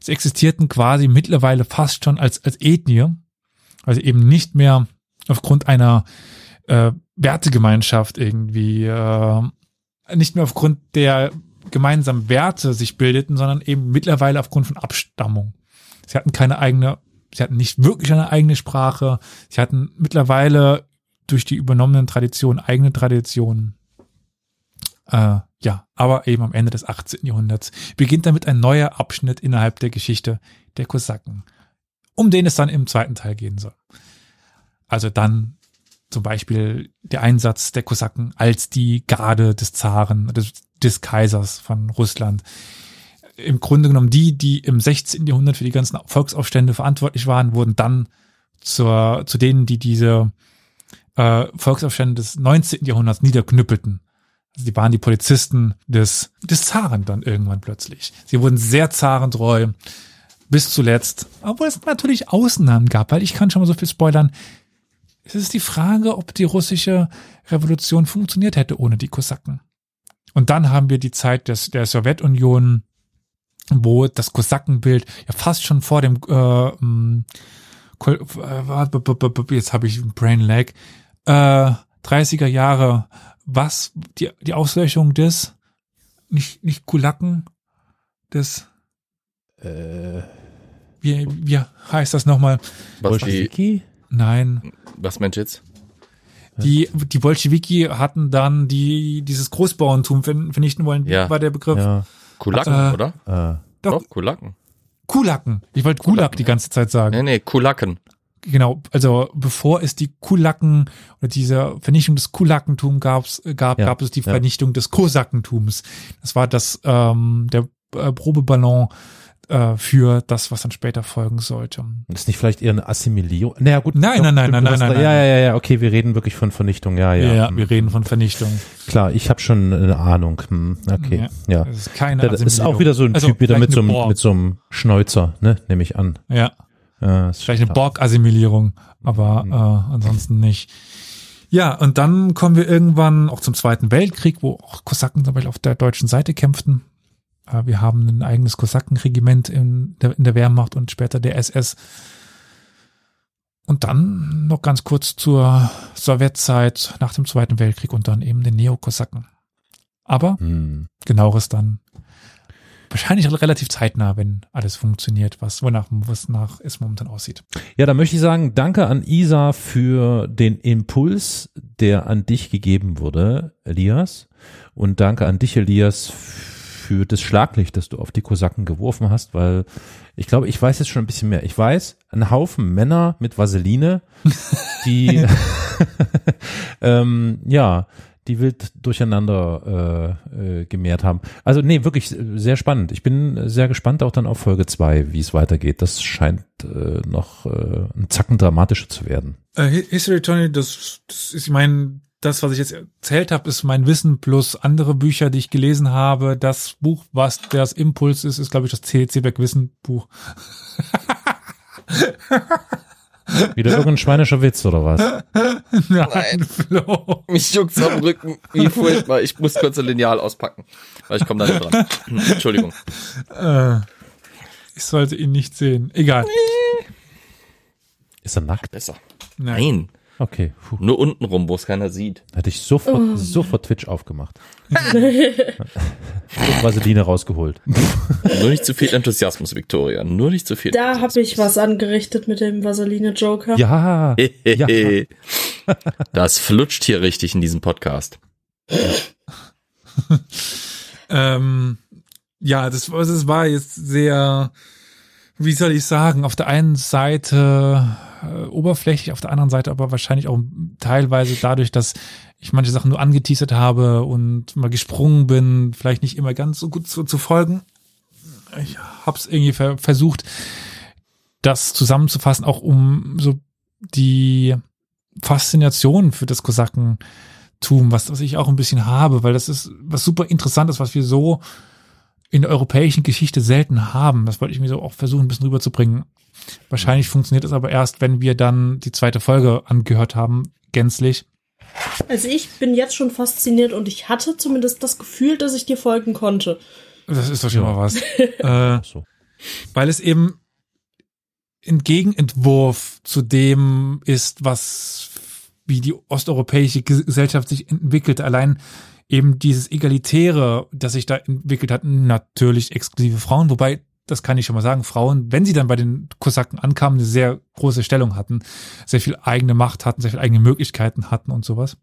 Sie existierten quasi mittlerweile fast schon als, als Ethnie. Also eben nicht mehr aufgrund einer äh, Wertegemeinschaft irgendwie, äh, nicht mehr aufgrund der gemeinsamen Werte sich bildeten, sondern eben mittlerweile aufgrund von Abstammung. Sie hatten keine eigene sie hatten nicht wirklich eine eigene Sprache, sie hatten mittlerweile durch die übernommenen Traditionen eigene Traditionen. Äh, ja, aber eben am Ende des 18. Jahrhunderts beginnt damit ein neuer Abschnitt innerhalb der Geschichte der Kosaken, um den es dann im zweiten Teil gehen soll. Also dann zum Beispiel der Einsatz der Kosaken als die Garde des Zaren, des, des Kaisers von Russland, im Grunde genommen die, die im 16. Jahrhundert für die ganzen Volksaufstände verantwortlich waren, wurden dann zur, zu denen, die diese äh, Volksaufstände des 19. Jahrhunderts niederknüppelten. Also die waren die Polizisten des, des Zaren dann irgendwann plötzlich. Sie wurden sehr zarentreu bis zuletzt, obwohl es natürlich Ausnahmen gab, weil ich kann schon mal so viel spoilern. Es ist die Frage, ob die russische Revolution funktioniert hätte ohne die Kosaken. Und dann haben wir die Zeit des, der Sowjetunion, wo das Kosakenbild ja fast schon vor dem äh, ähm, äh, jetzt habe ich ein Brain Lag. Äh, 30er Jahre was die die Auslöschung des nicht nicht Kulaken des äh, wie wie heißt das nochmal? Bolschewiki? Nein. Was meinst du jetzt? Die die Bolschewiki hatten dann die dieses Großbauerntum vernichten wollen. Ja. war der Begriff? Ja. Kulaken, Äh, oder? Äh, Doch. Doch, Kulaken. Kulaken ich wollte Kulak die ganze Zeit sagen Nee, nee, Kulaken. genau, also bevor es die Kulaken oder diese Vernichtung des Kulakentum gab's, äh, gab, Ja, gab es die ja. Vernichtung des Kosakentums. Das war das ähm, der äh, Probeballon äh, für das, was dann später folgen sollte. ist nicht vielleicht eher eine Assimilierung? Naja, gut. Nein, doch, nein, nein, nein, nein, nein, Ja, nein. ja, ja, ja, okay, wir reden wirklich von Vernichtung, ja, ja. Ja, wir reden von Vernichtung. Klar, ich habe schon eine Ahnung. Hm, okay, ja. Das ist keine Ja, das ist auch wieder so ein Also, Typ wieder mit so, einem, mit so einem Schnäuzer, ne, nehme ich an. Ja, Ja, ist vielleicht eine. Borg-Assimilierung, aber Mhm. äh, ansonsten nicht. Ja, und dann kommen wir irgendwann auch zum Zweiten Weltkrieg, wo auch Kosaken zum Beispiel auf der deutschen Seite kämpften. Äh, Wir haben ein eigenes Kosakenregiment in der, in der Wehrmacht und später der SS. Und dann noch ganz kurz zur Sowjetzeit nach dem Zweiten Weltkrieg und dann eben den Neokosaken. Aber Hm. genaueres dann wahrscheinlich relativ zeitnah, wenn alles funktioniert, was wonach was nach es momentan aussieht. Ja, da möchte ich sagen, danke an Isa für den Impuls, der an dich gegeben wurde, Elias. Und danke an dich, Elias, für das Schlaglicht, das du auf die Kosaken geworfen hast, weil ich glaube, ich weiß jetzt schon ein bisschen mehr. Ich weiß, ein Haufen Männer mit Vaseline, *laughs* die *laughs* ähm, ja, die wild durcheinander äh, äh, gemehrt haben. Also nee, wirklich äh, sehr spannend. Ich bin sehr gespannt auch dann auf Folge zwei, wie es weitergeht. Das scheint äh, noch äh, ein Zacken dramatischer zu werden. Äh, History Tony, das, das ist mein, das, was ich jetzt erzählt habe, ist mein Wissen plus andere Bücher, die ich gelesen habe. Das Buch, was das Impuls ist, ist, glaube ich, das CC Beck Wissen Buch. Wieder irgendein schweinischer Witz oder was? *laughs* Nein, Flo. Mich juckt's am Rücken. Wie *laughs* furchtbar. Ich muss kurz ein Lineal auspacken. Weil ich komme da nicht dran. Hm, Entschuldigung. Äh, ich sollte ihn nicht sehen. Egal. Ist er nackt? Besser. Nein. Nein. Okay, puh. Nur unten rum, wo es keiner sieht. Hätte ich sofort, sofort Twitch aufgemacht. *laughs* Und Vaseline rausgeholt. *laughs* Nur nicht zu viel Enthusiasmus, Victoria. Nur nicht zu viel. Da habe ich was angerichtet mit dem Vaseline-Joker. Ja, ja. *laughs* Das flutscht hier richtig in diesem Podcast. Ähm, ja, das, das war jetzt sehr, wie soll ich sagen, auf der einen Seite äh, oberflächlich, auf der anderen Seite aber wahrscheinlich auch teilweise dadurch, dass ich manche Sachen nur angeteasert habe und mal gesprungen bin, vielleicht nicht immer ganz so gut zu, zu folgen. Ich hab's irgendwie ver versucht, das zusammenzufassen, auch um so die Faszination für das Kosakentum, was, was ich auch ein bisschen habe, weil das ist was super interessantes, was wir so in der europäischen Geschichte selten haben. Das wollte ich mir so auch versuchen, ein bisschen rüberzubringen. Wahrscheinlich funktioniert es aber erst, wenn wir dann die zweite Folge angehört haben, gänzlich. Also ich bin jetzt schon fasziniert und ich hatte zumindest das Gefühl, dass ich dir folgen konnte. Das ist doch schon mal was. *laughs* äh, so. weil es eben ein Gegenentwurf zu dem ist, was wie die osteuropäische Gesellschaft sich entwickelt. Allein eben dieses Egalitäre, das sich da entwickelt hat, natürlich exklusive Frauen, wobei das kann ich schon mal sagen, Frauen, wenn sie dann bei den Kosaken ankamen, eine sehr große Stellung hatten, sehr viel eigene Macht hatten, sehr viel eigene Möglichkeiten hatten und sowas.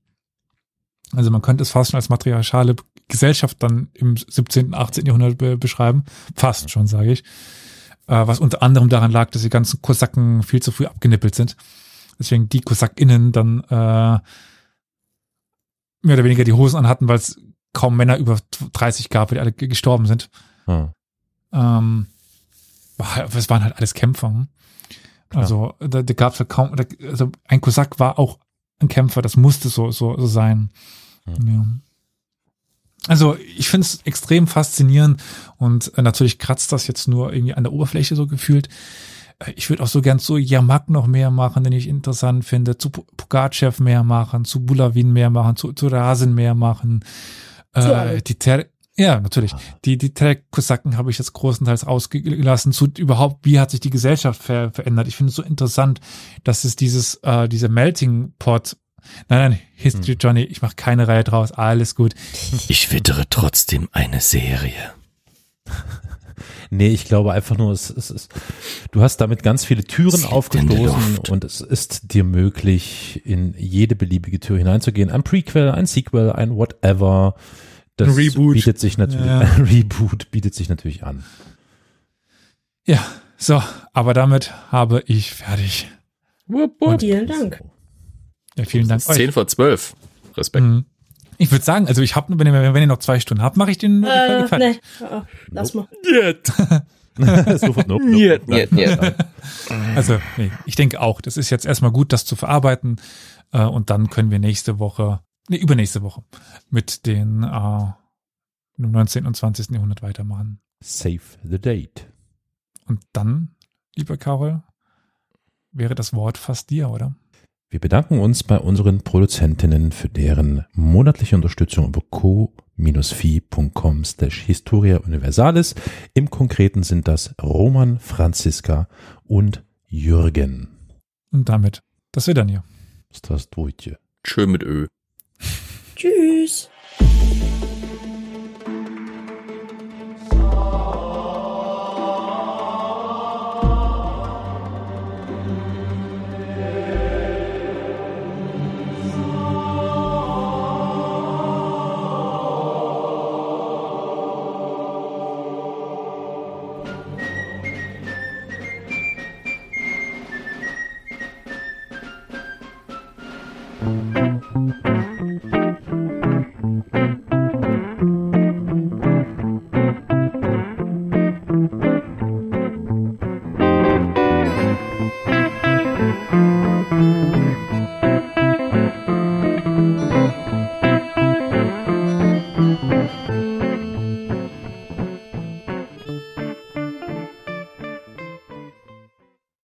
Also man könnte es fast schon als matriarchale Gesellschaft dann im 17., 18. Jahrhundert be beschreiben. Fast schon, sage ich. Äh, was unter anderem daran lag, dass die ganzen Kosaken viel zu früh abgenippelt sind. Deswegen die KosakInnen dann äh, mehr oder weniger die Hosen anhatten, weil es kaum Männer über 30 gab, die alle gestorben sind. Hm. Ähm, es waren halt alles Kämpfer. Hm? Also da, da gab es halt kaum, da, also ein Kosak war auch ein Kämpfer, das musste so, so, so sein. Hm. Ja. Also ich finde es extrem faszinierend und äh, natürlich kratzt das jetzt nur irgendwie an der Oberfläche so gefühlt. Äh, ich würde auch so gern zu Yamak noch mehr machen, den ich interessant finde, zu Pugachev mehr machen, zu Bulavin mehr machen, zu, zu Rasen mehr machen. Äh, die Ter ja, natürlich. Die, die Terek-Kosaken habe ich jetzt großenteils ausgelassen zu überhaupt, wie hat sich die Gesellschaft ver verändert. Ich finde es so interessant, dass es dieses, äh, diese Melting Pot Nein, nein, History Johnny, ich mache keine Reihe draus, alles gut. Ich wittere trotzdem eine Serie. *laughs* Nee, ich glaube einfach nur, es, es ist, du hast damit ganz viele Türen Es aufgestoßen und es ist dir möglich, in jede beliebige Tür hineinzugehen. Ein Prequel, ein Sequel, ein whatever. Das Ein Reboot. bietet sich natürlich, Ja. ein *laughs* Reboot bietet sich natürlich an. Ja, so, aber damit habe ich fertig. Vielen Dank. Ja, vielen Dank ist 10 vor 12. Respekt. Mhm. Ich würde sagen, also ich habe, wenn ihr, wenn ihr noch zwei Stunden habt, mache ich den Äh, nee, oh, lass mal. *laughs* Sofort, nope, nope, Niet, nope. niet. Also, nee, ich denke auch, das ist jetzt erstmal gut, das zu verarbeiten. Äh, und dann können wir nächste Woche, nee, übernächste Woche mit den äh, im 19. und 20. Jahrhundert weitermachen. Save the date. Und dann, lieber Carol, wäre das Wort fast dir, oder? Wir bedanken uns bei unseren Produzentinnen für deren monatliche Unterstützung über co-fi.com slash Historia Universalis. Im Konkreten sind das Roman, Franziska und Jürgen. Und damit, das wir dann hier. Strasdwojtje. Schön mit Ö. Tschüss.